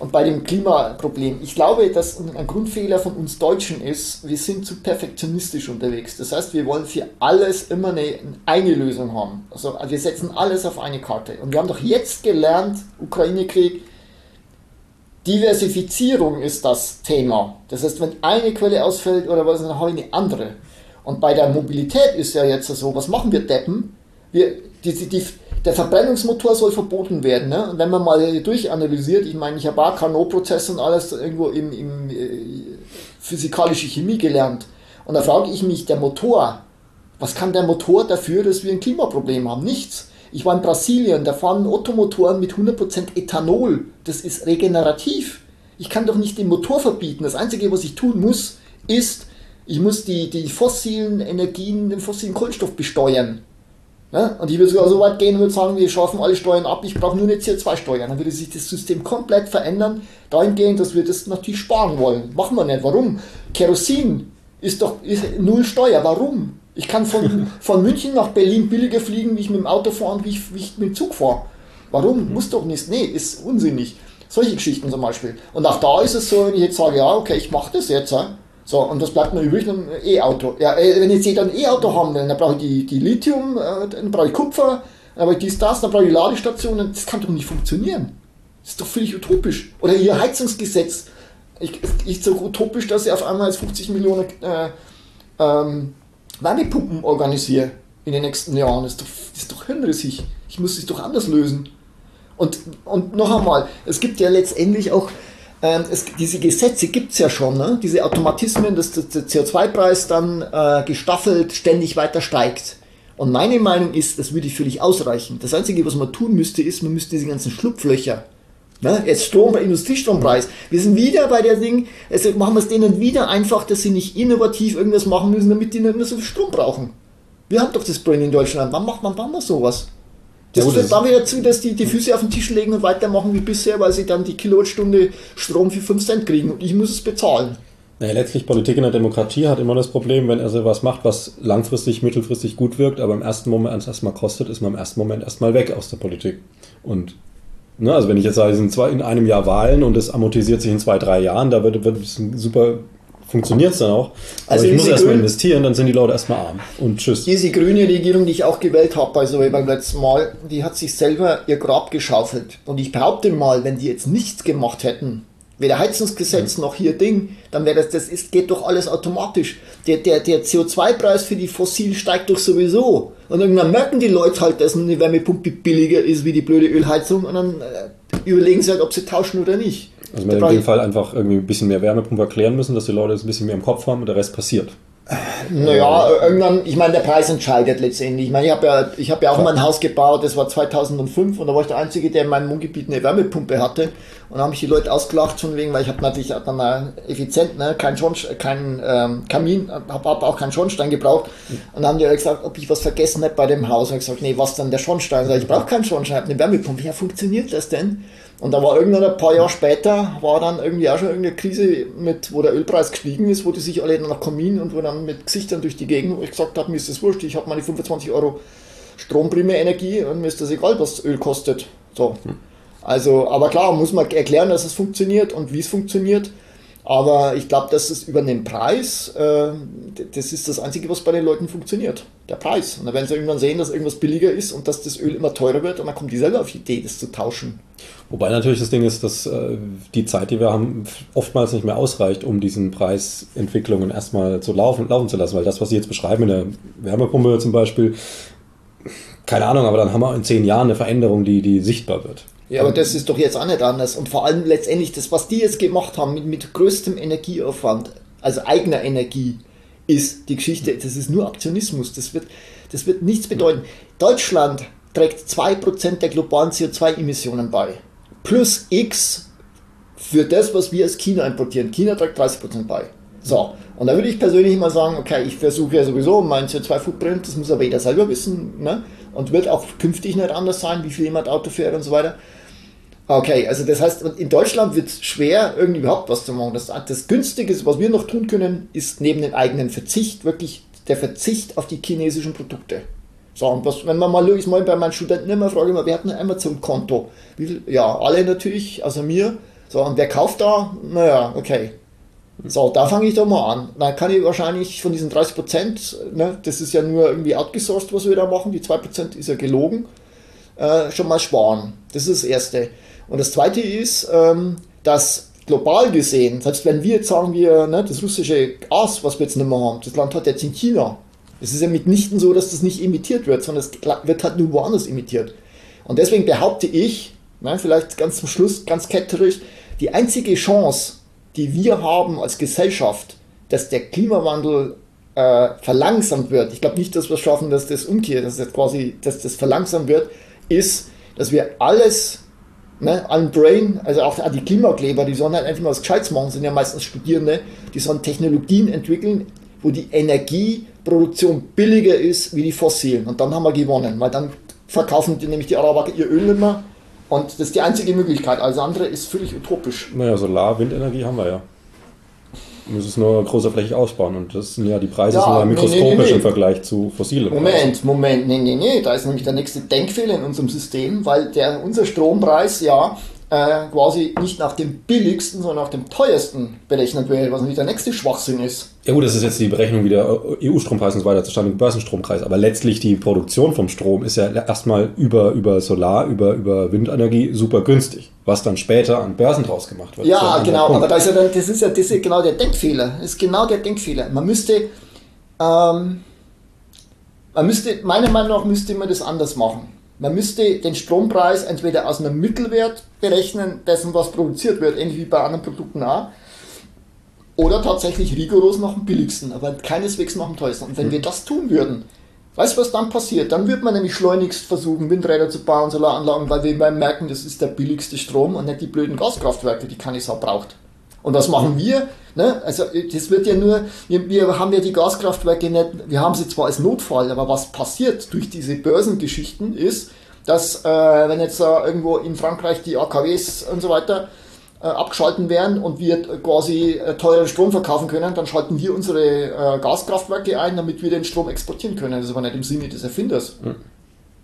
und bei dem Klimaproblem, ich glaube, dass ein Grundfehler von uns Deutschen ist, wir sind zu perfektionistisch unterwegs. Das heißt, wir wollen für alles immer eine, eine Lösung haben. Also wir setzen alles auf eine Karte. Und wir haben doch jetzt gelernt, Ukraine-Krieg, Diversifizierung ist das Thema. Das heißt, wenn eine Quelle ausfällt oder was, dann habe ich eine andere. Und bei der Mobilität ist ja jetzt so, was machen wir Deppen? Wir, die, die, der Verbrennungsmotor soll verboten werden. Ne? Und wenn man mal durchanalysiert, ich meine, ich habe auch Carnot-Prozesse und alles irgendwo im, im äh, physikalische Chemie gelernt. Und da frage ich mich, der Motor, was kann der Motor dafür, dass wir ein Klimaproblem haben? Nichts. Ich war in Brasilien, da fahren Ottomotoren mit 100% Ethanol. Das ist regenerativ. Ich kann doch nicht den Motor verbieten. Das Einzige, was ich tun muss, ist, ich muss die, die fossilen Energien, den fossilen Kohlenstoff besteuern. Ja? Und ich würde sogar so weit gehen und würde sagen, wir schaffen alle Steuern ab, ich brauche nur eine CO2-Steuer. Dann würde sich das System komplett verändern, dahingehend, dass wir das natürlich sparen wollen. Machen wir nicht. Warum? Kerosin ist doch ist null Steuer. Warum? Ich kann von, (laughs) von München nach Berlin billiger fliegen, wie ich mit dem Auto fahre und wie ich, wie ich mit dem Zug fahre. Warum? Muss doch nicht. Nee, ist unsinnig. Solche Geschichten zum Beispiel. Und auch da ist es so, wenn ich jetzt sage, ja, okay, ich mache das jetzt, so, und das bleibt mir übrig, ein E-Auto. Ja, äh, wenn jetzt jeder ein E-Auto haben will, dann brauche ich die, die Lithium, äh, dann brauche ich Kupfer, dann brauche ich dies, das, dann brauche ich Ladestationen. Das kann doch nicht funktionieren. Das ist doch völlig utopisch. Oder ihr Heizungsgesetz. Ich, ist so utopisch, dass ich auf einmal jetzt 50 Millionen äh, ähm, Wärmepumpen organisiere in den nächsten Jahren. Das ist doch, das ist doch hirnrissig. Ich muss es doch anders lösen. Und, und noch einmal, es gibt ja letztendlich auch ähm, es, diese Gesetze gibt es ja schon, ne? diese Automatismen, dass der CO2-Preis dann äh, gestaffelt ständig weiter steigt. Und meine Meinung ist, das würde völlig ausreichen. Das Einzige, was man tun müsste, ist, man müsste diese ganzen Schlupflöcher, ne, jetzt Strom, Industriestrompreis, wir sind wieder bei der Ding, also machen wir es denen wieder einfach, dass sie nicht innovativ irgendwas machen müssen, damit die nicht mehr so viel Strom brauchen. Wir haben doch das Brain in Deutschland. Wann macht man, wann mal sowas? Das Ja, führt dann wieder dazu, dass die die Füße auf den Tisch legen und weitermachen wie bisher, weil sie dann die Kilowattstunde Strom für 5 Cent kriegen und ich muss es bezahlen. Naja, letztlich Politik in der Demokratie hat immer das Problem, wenn er so was macht, was langfristig, mittelfristig gut wirkt, aber im ersten Moment erstmal kostet, ist man im ersten Moment erstmal weg aus der Politik. Und ne, also wenn ich jetzt sage, es sind zwei in einem Jahr Wahlen und es amortisiert sich in zwei, drei Jahren, da wird, wird es ein super funktioniert es dann auch. Aber Also ich muss erstmal investieren, dann sind die Leute erstmal arm. Und tschüss. Diese grüne Regierung, die ich auch gewählt habe, also beim letzten Mal, die hat sich selber ihr Grab geschaufelt. Und ich behaupte mal, wenn die jetzt nichts gemacht hätten, weder Heizungsgesetz noch hier Ding, dann wäre das, das ist, geht doch alles automatisch. Der, der, der CO2-Preis für die Fossilen steigt doch sowieso. Und irgendwann merken die Leute halt, dass eine Wärmepumpe billiger ist wie die blöde Ölheizung und dann äh, überlegen sie halt, ob sie tauschen oder nicht. Also Da wir in dem Fall einfach irgendwie ein bisschen mehr Wärmepumpe erklären müssen, dass die Leute es ein bisschen mehr im Kopf haben und der Rest passiert. Naja, irgendwann, ich meine, der Preis entscheidet letztendlich. Ich meine, ich habe ja, ich hab ja auch mal ein Haus gebaut, das war 2005 und da war ich der Einzige, der in meinem Wohngebiet eine Wärmepumpe hatte. Und da haben mich die Leute ausgelacht, schon wegen, weil ich habe natürlich dann effizient, ne, kein, Schornstein, kein ähm, Kamin, habe hab auch keinen Schornstein gebraucht. Und dann haben die alle gesagt, ob ich was vergessen hätte bei dem Haus. Und ich gesagt, nee, was dann der Schornstein? Sag ich, ich brauche keinen Schornstein, ich habe eine Wärmepumpe. Ja, funktioniert das denn? Und da war irgendwann ein paar Jahre später, war dann irgendwie auch schon irgendeine Krise, mit, wo der Ölpreis gestiegen ist, wo die sich alle nach Kamin und wo dann mit Gesichtern durch die Gegend, wo ich gesagt habe, mir ist das wurscht, ich habe meine 25 Euro Stromprämie Energie und mir ist das egal, was Öl kostet. So. Also, aber klar, muss man erklären, dass es funktioniert und wie es funktioniert. Aber ich glaube, dass es über den Preis, äh, das ist das Einzige, was bei den Leuten funktioniert. Der Preis. Und dann werden sie irgendwann sehen, dass irgendwas billiger ist und dass das Öl immer teurer wird und dann kommen die selber auf die Idee, das zu tauschen. Wobei natürlich das Ding ist, dass äh, die Zeit, die wir haben, oftmals nicht mehr ausreicht, um diesen Preisentwicklungen erstmal zu laufen, laufen zu lassen. Weil das, was Sie jetzt beschreiben in der Wärmepumpe zum Beispiel, keine Ahnung, aber dann haben wir in zehn Jahren eine Veränderung, die, die sichtbar wird. Ja, aber das ist doch jetzt auch nicht anders. Und vor allem letztendlich das, was die jetzt gemacht haben, mit, mit größtem Energieaufwand, also eigener Energie, ist die Geschichte, das ist nur Aktionismus. Das wird, das wird nichts bedeuten. Deutschland trägt 2% der globalen CO2-Emissionen bei. Plus X für das, was wir aus China importieren. China trägt 30% bei. So, und da würde ich persönlich mal sagen, okay, ich versuche ja sowieso mein CO2-Footprint, das muss aber jeder selber wissen, ne? und wird auch künftig nicht anders sein, wie viel jemand Auto fährt und so weiter. Okay, also das heißt, in Deutschland wird es schwer, irgendwie überhaupt was zu machen. Das, das Günstige, was wir noch tun können, ist neben dem eigenen Verzicht wirklich der Verzicht auf die chinesischen Produkte. So, und was, wenn man mal ich mal bei meinen Studenten immer frage, immer, wer hat ein Amazon-Konto? Ja, alle natürlich, außer mir. So, und wer kauft da? Naja, okay. So, da fange ich doch mal an. Dann kann ich wahrscheinlich von diesen 30 Prozent, ne, das ist ja nur irgendwie outgesourced, was wir da machen, die 2 Prozent ist ja gelogen, äh, schon mal sparen. Das ist das Erste. Und das Zweite ist, ähm, dass global gesehen, selbst wenn wir jetzt sagen, wir, ne, das russische Gas, was wir jetzt nicht mehr haben, das Land hat jetzt in China. Es ist ja mitnichten so, dass das nicht emittiert wird, sondern es wird halt nur woanders emittiert. Und deswegen behaupte ich, ne, vielleicht ganz zum Schluss, ganz ketterisch, die einzige Chance, die wir haben als Gesellschaft, dass der Klimawandel äh, verlangsamt wird, ich glaube nicht, dass wir es schaffen, dass das umkehrt, dass das quasi, dass das verlangsamt wird, ist, dass wir alles ne, an Brain, also auch die Klimakleber, die sollen halt einfach mal was Gescheites machen, sind ja meistens Studierende, die sollen Technologien entwickeln, wo die Energieproduktion billiger ist wie die fossilen. Und dann haben wir gewonnen, weil dann verkaufen die, nämlich die Araber ihr Öl nicht mehr. Und das ist die einzige Möglichkeit. Alles andere ist völlig utopisch. Naja, Solar, Windenergie haben wir ja. Müssen es nur großerflächig ausbauen und das sind ja die Preise Ja, sind ja mikroskopisch nee, nee, nee. im Vergleich zu fossilen. Moment, Moment, nee, nee, nee, da ist nämlich der nächste Denkfehler in unserem System, weil der, unser Strompreis ja äh, quasi nicht nach dem billigsten, sondern nach dem teuersten berechnet wird, was natürlich der nächste Schwachsinn ist. Ja gut, das ist jetzt die Berechnung, wie der EU-Strompreis und so weiter zustande, Börsenstrompreis. Aber letztlich die Produktion vom Strom ist ja erstmal über, über Solar, über, über Windenergie super günstig. Was dann später an Börsen draus gemacht wird. Ja, ein genau, aber da ist ja dann, das ist ja, das ist ja genau der Denkfehler. Das ist genau der Denkfehler. Man müsste, ähm, man müsste, meiner Meinung nach müsste man das anders machen. Man müsste den Strompreis entweder aus einem Mittelwert berechnen, dessen was produziert wird, ähnlich wie bei anderen Produkten auch, oder tatsächlich rigoros nach dem billigsten, aber keineswegs nach dem teuersten. Und wenn wir das tun würden, Weißt du, was dann passiert? Dann wird man nämlich schleunigst versuchen, Windräder zu bauen, Solaranlagen, weil wir merken, das ist der billigste Strom und nicht die blöden Gaskraftwerke, die keine Sau braucht. Und was machen wir? Ne? Also das wird ja nur, wir, wir, haben ja die Gaskraftwerke nicht, wir haben sie zwar als Notfall, aber was passiert durch diese Börsengeschichten ist, dass äh, wenn jetzt äh, irgendwo in Frankreich die AKWs und so weiter äh, abgeschalten werden und wir quasi äh, teuren Strom verkaufen können, dann schalten wir unsere äh, Gaskraftwerke ein, damit wir den Strom exportieren können. Das ist aber nicht im Sinne des Erfinders. Hm.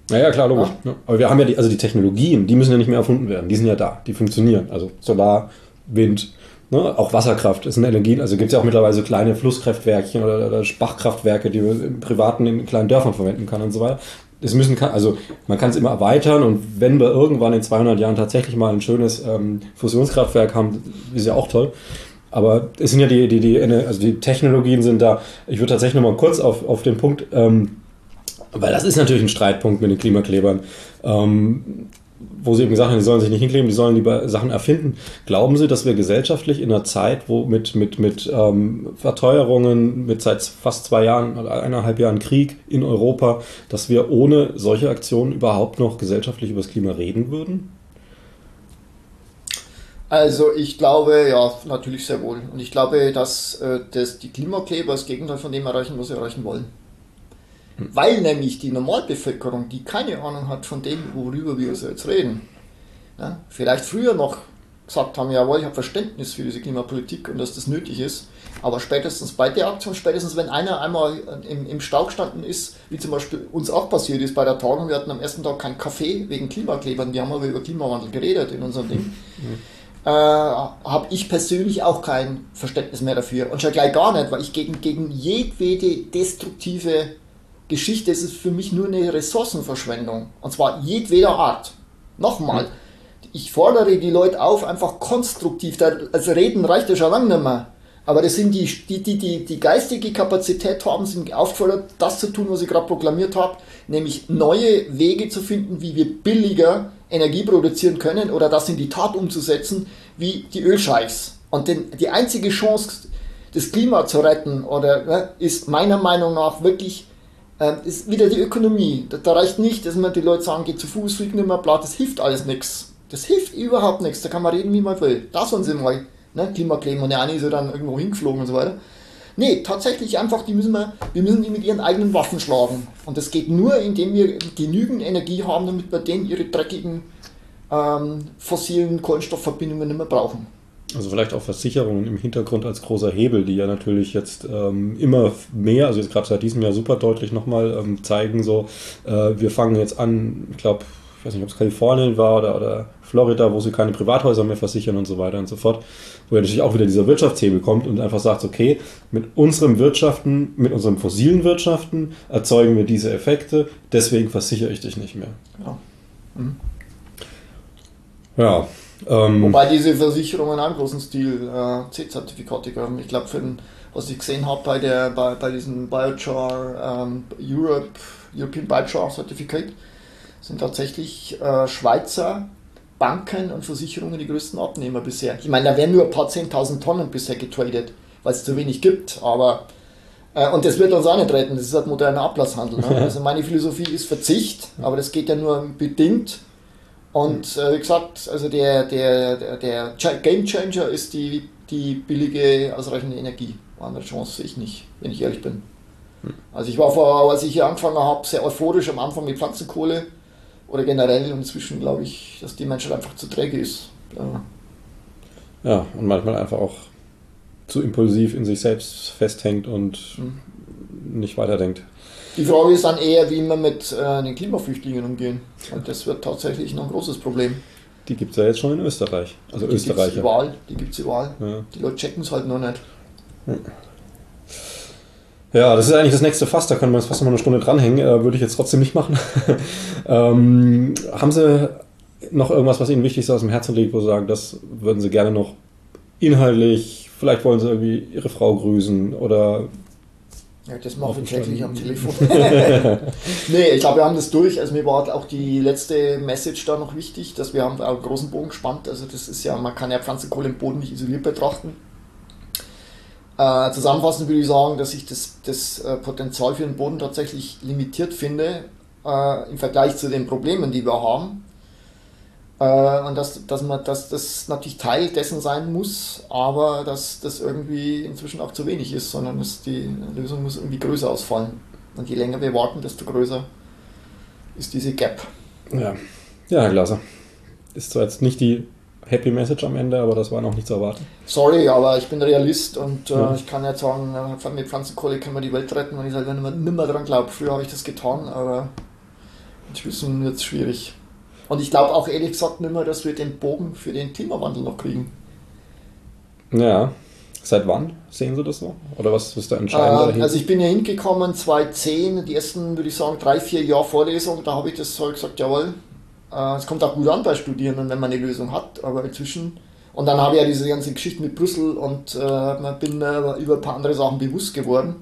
Naja, klar, logisch. Ja. Aber wir haben ja die, also die Technologien, die müssen ja nicht mehr erfunden werden. Die sind ja da, die funktionieren. Also Solar, Wind, ne? auch Wasserkraft ist eine Energie. Also gibt es ja auch mittlerweile kleine Flusskraftwerkchen oder, oder Bachkraftwerke, die man im Privaten in kleinen Dörfern verwenden kann und so weiter es müssen, also man kann es immer erweitern und wenn wir irgendwann in 200 Jahren tatsächlich mal ein schönes ähm, Fusionskraftwerk haben, ist ja auch toll. Aber es sind ja die, die, die, also die Technologien sind da. Ich würde tatsächlich noch mal kurz auf, auf den Punkt, ähm, weil das ist natürlich ein Streitpunkt mit den Klimaklebern. Ähm, wo sie eben gesagt haben, die sollen sich nicht hinkleben, die sollen lieber Sachen erfinden. Glauben Sie, dass wir gesellschaftlich in einer Zeit, wo mit, mit, mit ähm, Verteuerungen, mit seit fast zwei Jahren oder eineinhalb Jahren Krieg in Europa, dass wir ohne solche Aktionen überhaupt noch gesellschaftlich über das Klima reden würden? Also ich glaube, ja, natürlich sehr wohl. Und ich glaube, dass, äh, dass die Klimakleber das Gegenteil von dem erreichen, was sie erreichen wollen. Weil nämlich die Normalbevölkerung, die keine Ahnung hat von dem, worüber wir jetzt reden, ja, vielleicht früher noch gesagt haben, jawohl, ich habe Verständnis für diese Klimapolitik und dass das nötig ist, aber spätestens bei der Aktion, spätestens wenn einer einmal im, im Stau gestanden ist, wie zum Beispiel uns auch passiert ist bei der Tagung, wir hatten am ersten Tag keinen Kaffee wegen Klimaklebern, wir haben aber über Klimawandel geredet in unserem Ding, mhm. äh, habe ich persönlich auch kein Verständnis mehr dafür und schon gleich gar nicht, weil ich gegen, gegen jedwede destruktive Geschichte ist es für mich nur eine Ressourcenverschwendung. Und zwar jedweder Art. Nochmal, ich fordere die Leute auf, einfach konstruktiv, also reden reicht ja schon lange nicht mehr. Aber das sind die, die, die, die, die geistige Kapazität haben, sind aufgefordert, das zu tun, was ich gerade proklamiert habe, nämlich neue Wege zu finden, wie wir billiger Energie produzieren können oder das in die Tat umzusetzen, wie die Ölscheichs. Und den, die einzige Chance, das Klima zu retten, oder, ne, ist meiner Meinung nach wirklich ist wieder die Ökonomie. Da, da, reicht nicht, dass man die Leute sagen, geht zu Fuß, fliegt nicht mehr, bla, das hilft alles nichts. Das hilft überhaupt nichts. Da kann man reden, wie man will. Da sollen sie mal ne, Klimakleben und der eine ist ja dann irgendwo hingeflogen und so weiter. Nee, tatsächlich einfach, die müssen wir, wir müssen die mit ihren eigenen Waffen schlagen. Und das geht nur, indem wir genügend Energie haben, damit wir denen ihre dreckigen ähm, fossilen Kohlenstoffverbindungen nicht mehr brauchen. Also vielleicht auch Versicherungen im Hintergrund als großer Hebel, die ja natürlich jetzt ähm, immer mehr, also jetzt gerade seit diesem Jahr super deutlich nochmal ähm, zeigen, so äh, wir fangen jetzt an, ich glaube, ich weiß nicht, ob es Kalifornien war oder, oder Florida, wo sie keine Privathäuser mehr versichern und so weiter und so fort, wo ja natürlich auch wieder dieser Wirtschaftshebel kommt und einfach sagt, okay, mit unserem Wirtschaften, mit unserem fossilen Wirtschaften erzeugen wir diese Effekte, deswegen versichere ich dich nicht mehr. Ja. Mhm. Ja, ähm, Wobei diese Versicherungen einen großen Stil äh, C-Zertifikate haben. Ich glaube, was ich gesehen habe bei, bei, bei diesem Biochar ähm, Europe, European Biochar Certificate, sind tatsächlich äh, Schweizer Banken und Versicherungen die größten Abnehmer bisher. Ich meine, da werden nur ein paar 10.000 Tonnen bisher getradet, weil es zu wenig gibt, aber äh, und das wird uns auch nicht retten, das ist halt moderner Ablasshandel. Ne? (laughs) Also meine Philosophie ist Verzicht, aber das geht ja nur bedingt und äh, wie gesagt, also der, der, der, Game Changer ist die, die billige, ausreichende Energie. Andere Chance sehe ich nicht, wenn ich ehrlich bin. Hm. Also ich war vor, als ich hier angefangen habe, sehr euphorisch am Anfang mit Pflanzenkohle oder generell und inzwischen glaube ich, dass die Menschheit einfach zu träge ist. Ja. ja, und manchmal einfach auch zu impulsiv in sich selbst festhängt und hm. nicht weiterdenkt. Die Frage ist dann eher, wie wir mit äh, den Klimaflüchtlingen umgehen. Und das wird tatsächlich noch ein großes Problem. Die gibt es ja jetzt schon in Österreich. Also die Österreicher. Gibt's überall, die gibt es überall. Ja. Die Leute checken es halt noch nicht. Ja, das ist eigentlich das nächste Fass, da können wir jetzt fast noch mal eine Stunde dranhängen. Äh, würde ich jetzt trotzdem nicht machen. (laughs) ähm, haben Sie noch irgendwas, was Ihnen wichtig ist aus dem Herzen liegt, wo Sie sagen, das würden Sie gerne noch inhaltlich, vielleicht wollen Sie irgendwie Ihre Frau grüßen oder ja, das mache ich täglich am Telefon. (laughs) nee, ich glaube, wir haben das durch. Also mir war auch die letzte Message da noch wichtig, dass wir haben einen großen Bogen gespannt. Also das ist ja, man kann ja Pflanzenkohle im Boden nicht isoliert betrachten. Äh, zusammenfassend würde ich sagen, dass ich das, das äh, Potenzial für den Boden tatsächlich limitiert finde äh, im Vergleich zu den Problemen, die wir haben. Äh, und dass, dass, man, dass das natürlich Teil dessen sein muss, aber dass das irgendwie inzwischen auch zu wenig ist, sondern dass die Lösung muss irgendwie größer ausfallen. Und je länger wir warten, desto größer ist diese Gap. Ja, ja Herr Glaser. Ist zwar jetzt nicht die Happy Message am Ende, aber das war noch nicht zu erwarten. Sorry, aber ich bin Realist und äh, ja. ich kann jetzt sagen, äh, mit Pflanzenkohle können wir die Welt retten, wenn ich selber nicht mehr dran glaube. Früher habe ich das getan, aber inzwischen wird es schwierig. Und ich glaube auch ehrlich gesagt nicht mehr, dass wir den Bogen für den Klimawandel noch kriegen. Ja. Seit wann sehen Sie das so? Oder was ist der entscheidende? Äh, also ich bin ja hingekommen 2010, die ersten, würde ich sagen, drei, vier Jahre Vorlesung, da habe ich das halt gesagt, jawohl, äh, es kommt auch gut an bei Studierenden, wenn man eine Lösung hat, aber inzwischen. Und dann habe ich ja diese ganze Geschichte mit Brüssel und äh, bin äh, über ein paar andere Sachen bewusst geworden.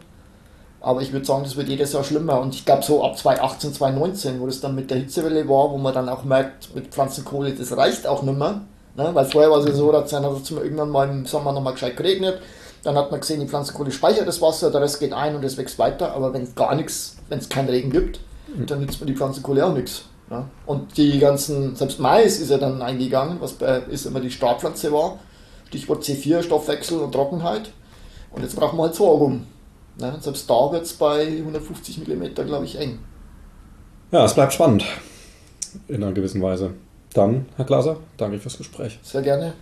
Aber ich würde sagen, das wird jedes Jahr schlimmer. Und ich glaube, so ab 2018, 2019, wo das dann mit der Hitzewelle war, wo man dann auch merkt, mit Pflanzenkohle, das reicht auch nicht mehr. Ne? Weil vorher war es ja so, dass dann hat es irgendwann mal im Sommer nochmal gescheit geregnet. Dann hat man gesehen, die Pflanzenkohle speichert das Wasser, der Rest geht ein und es wächst weiter. Aber wenn es gar nichts, wenn es keinen Regen gibt, mhm. dann nützt man die Pflanzenkohle auch nichts. Ja? Und die ganzen, selbst Mais ist ja dann eingegangen, was bei, ist immer die Startpflanze war. Stichwort C4, Stoffwechsel und Trockenheit. Und jetzt brauchen wir halt Sorghum. Ne? Selbst da wird es bei 150 mm, glaube ich, eng. Ja, es bleibt spannend. In einer gewissen Weise. Dann, Herr Glaser, danke fürs Gespräch. Sehr gerne.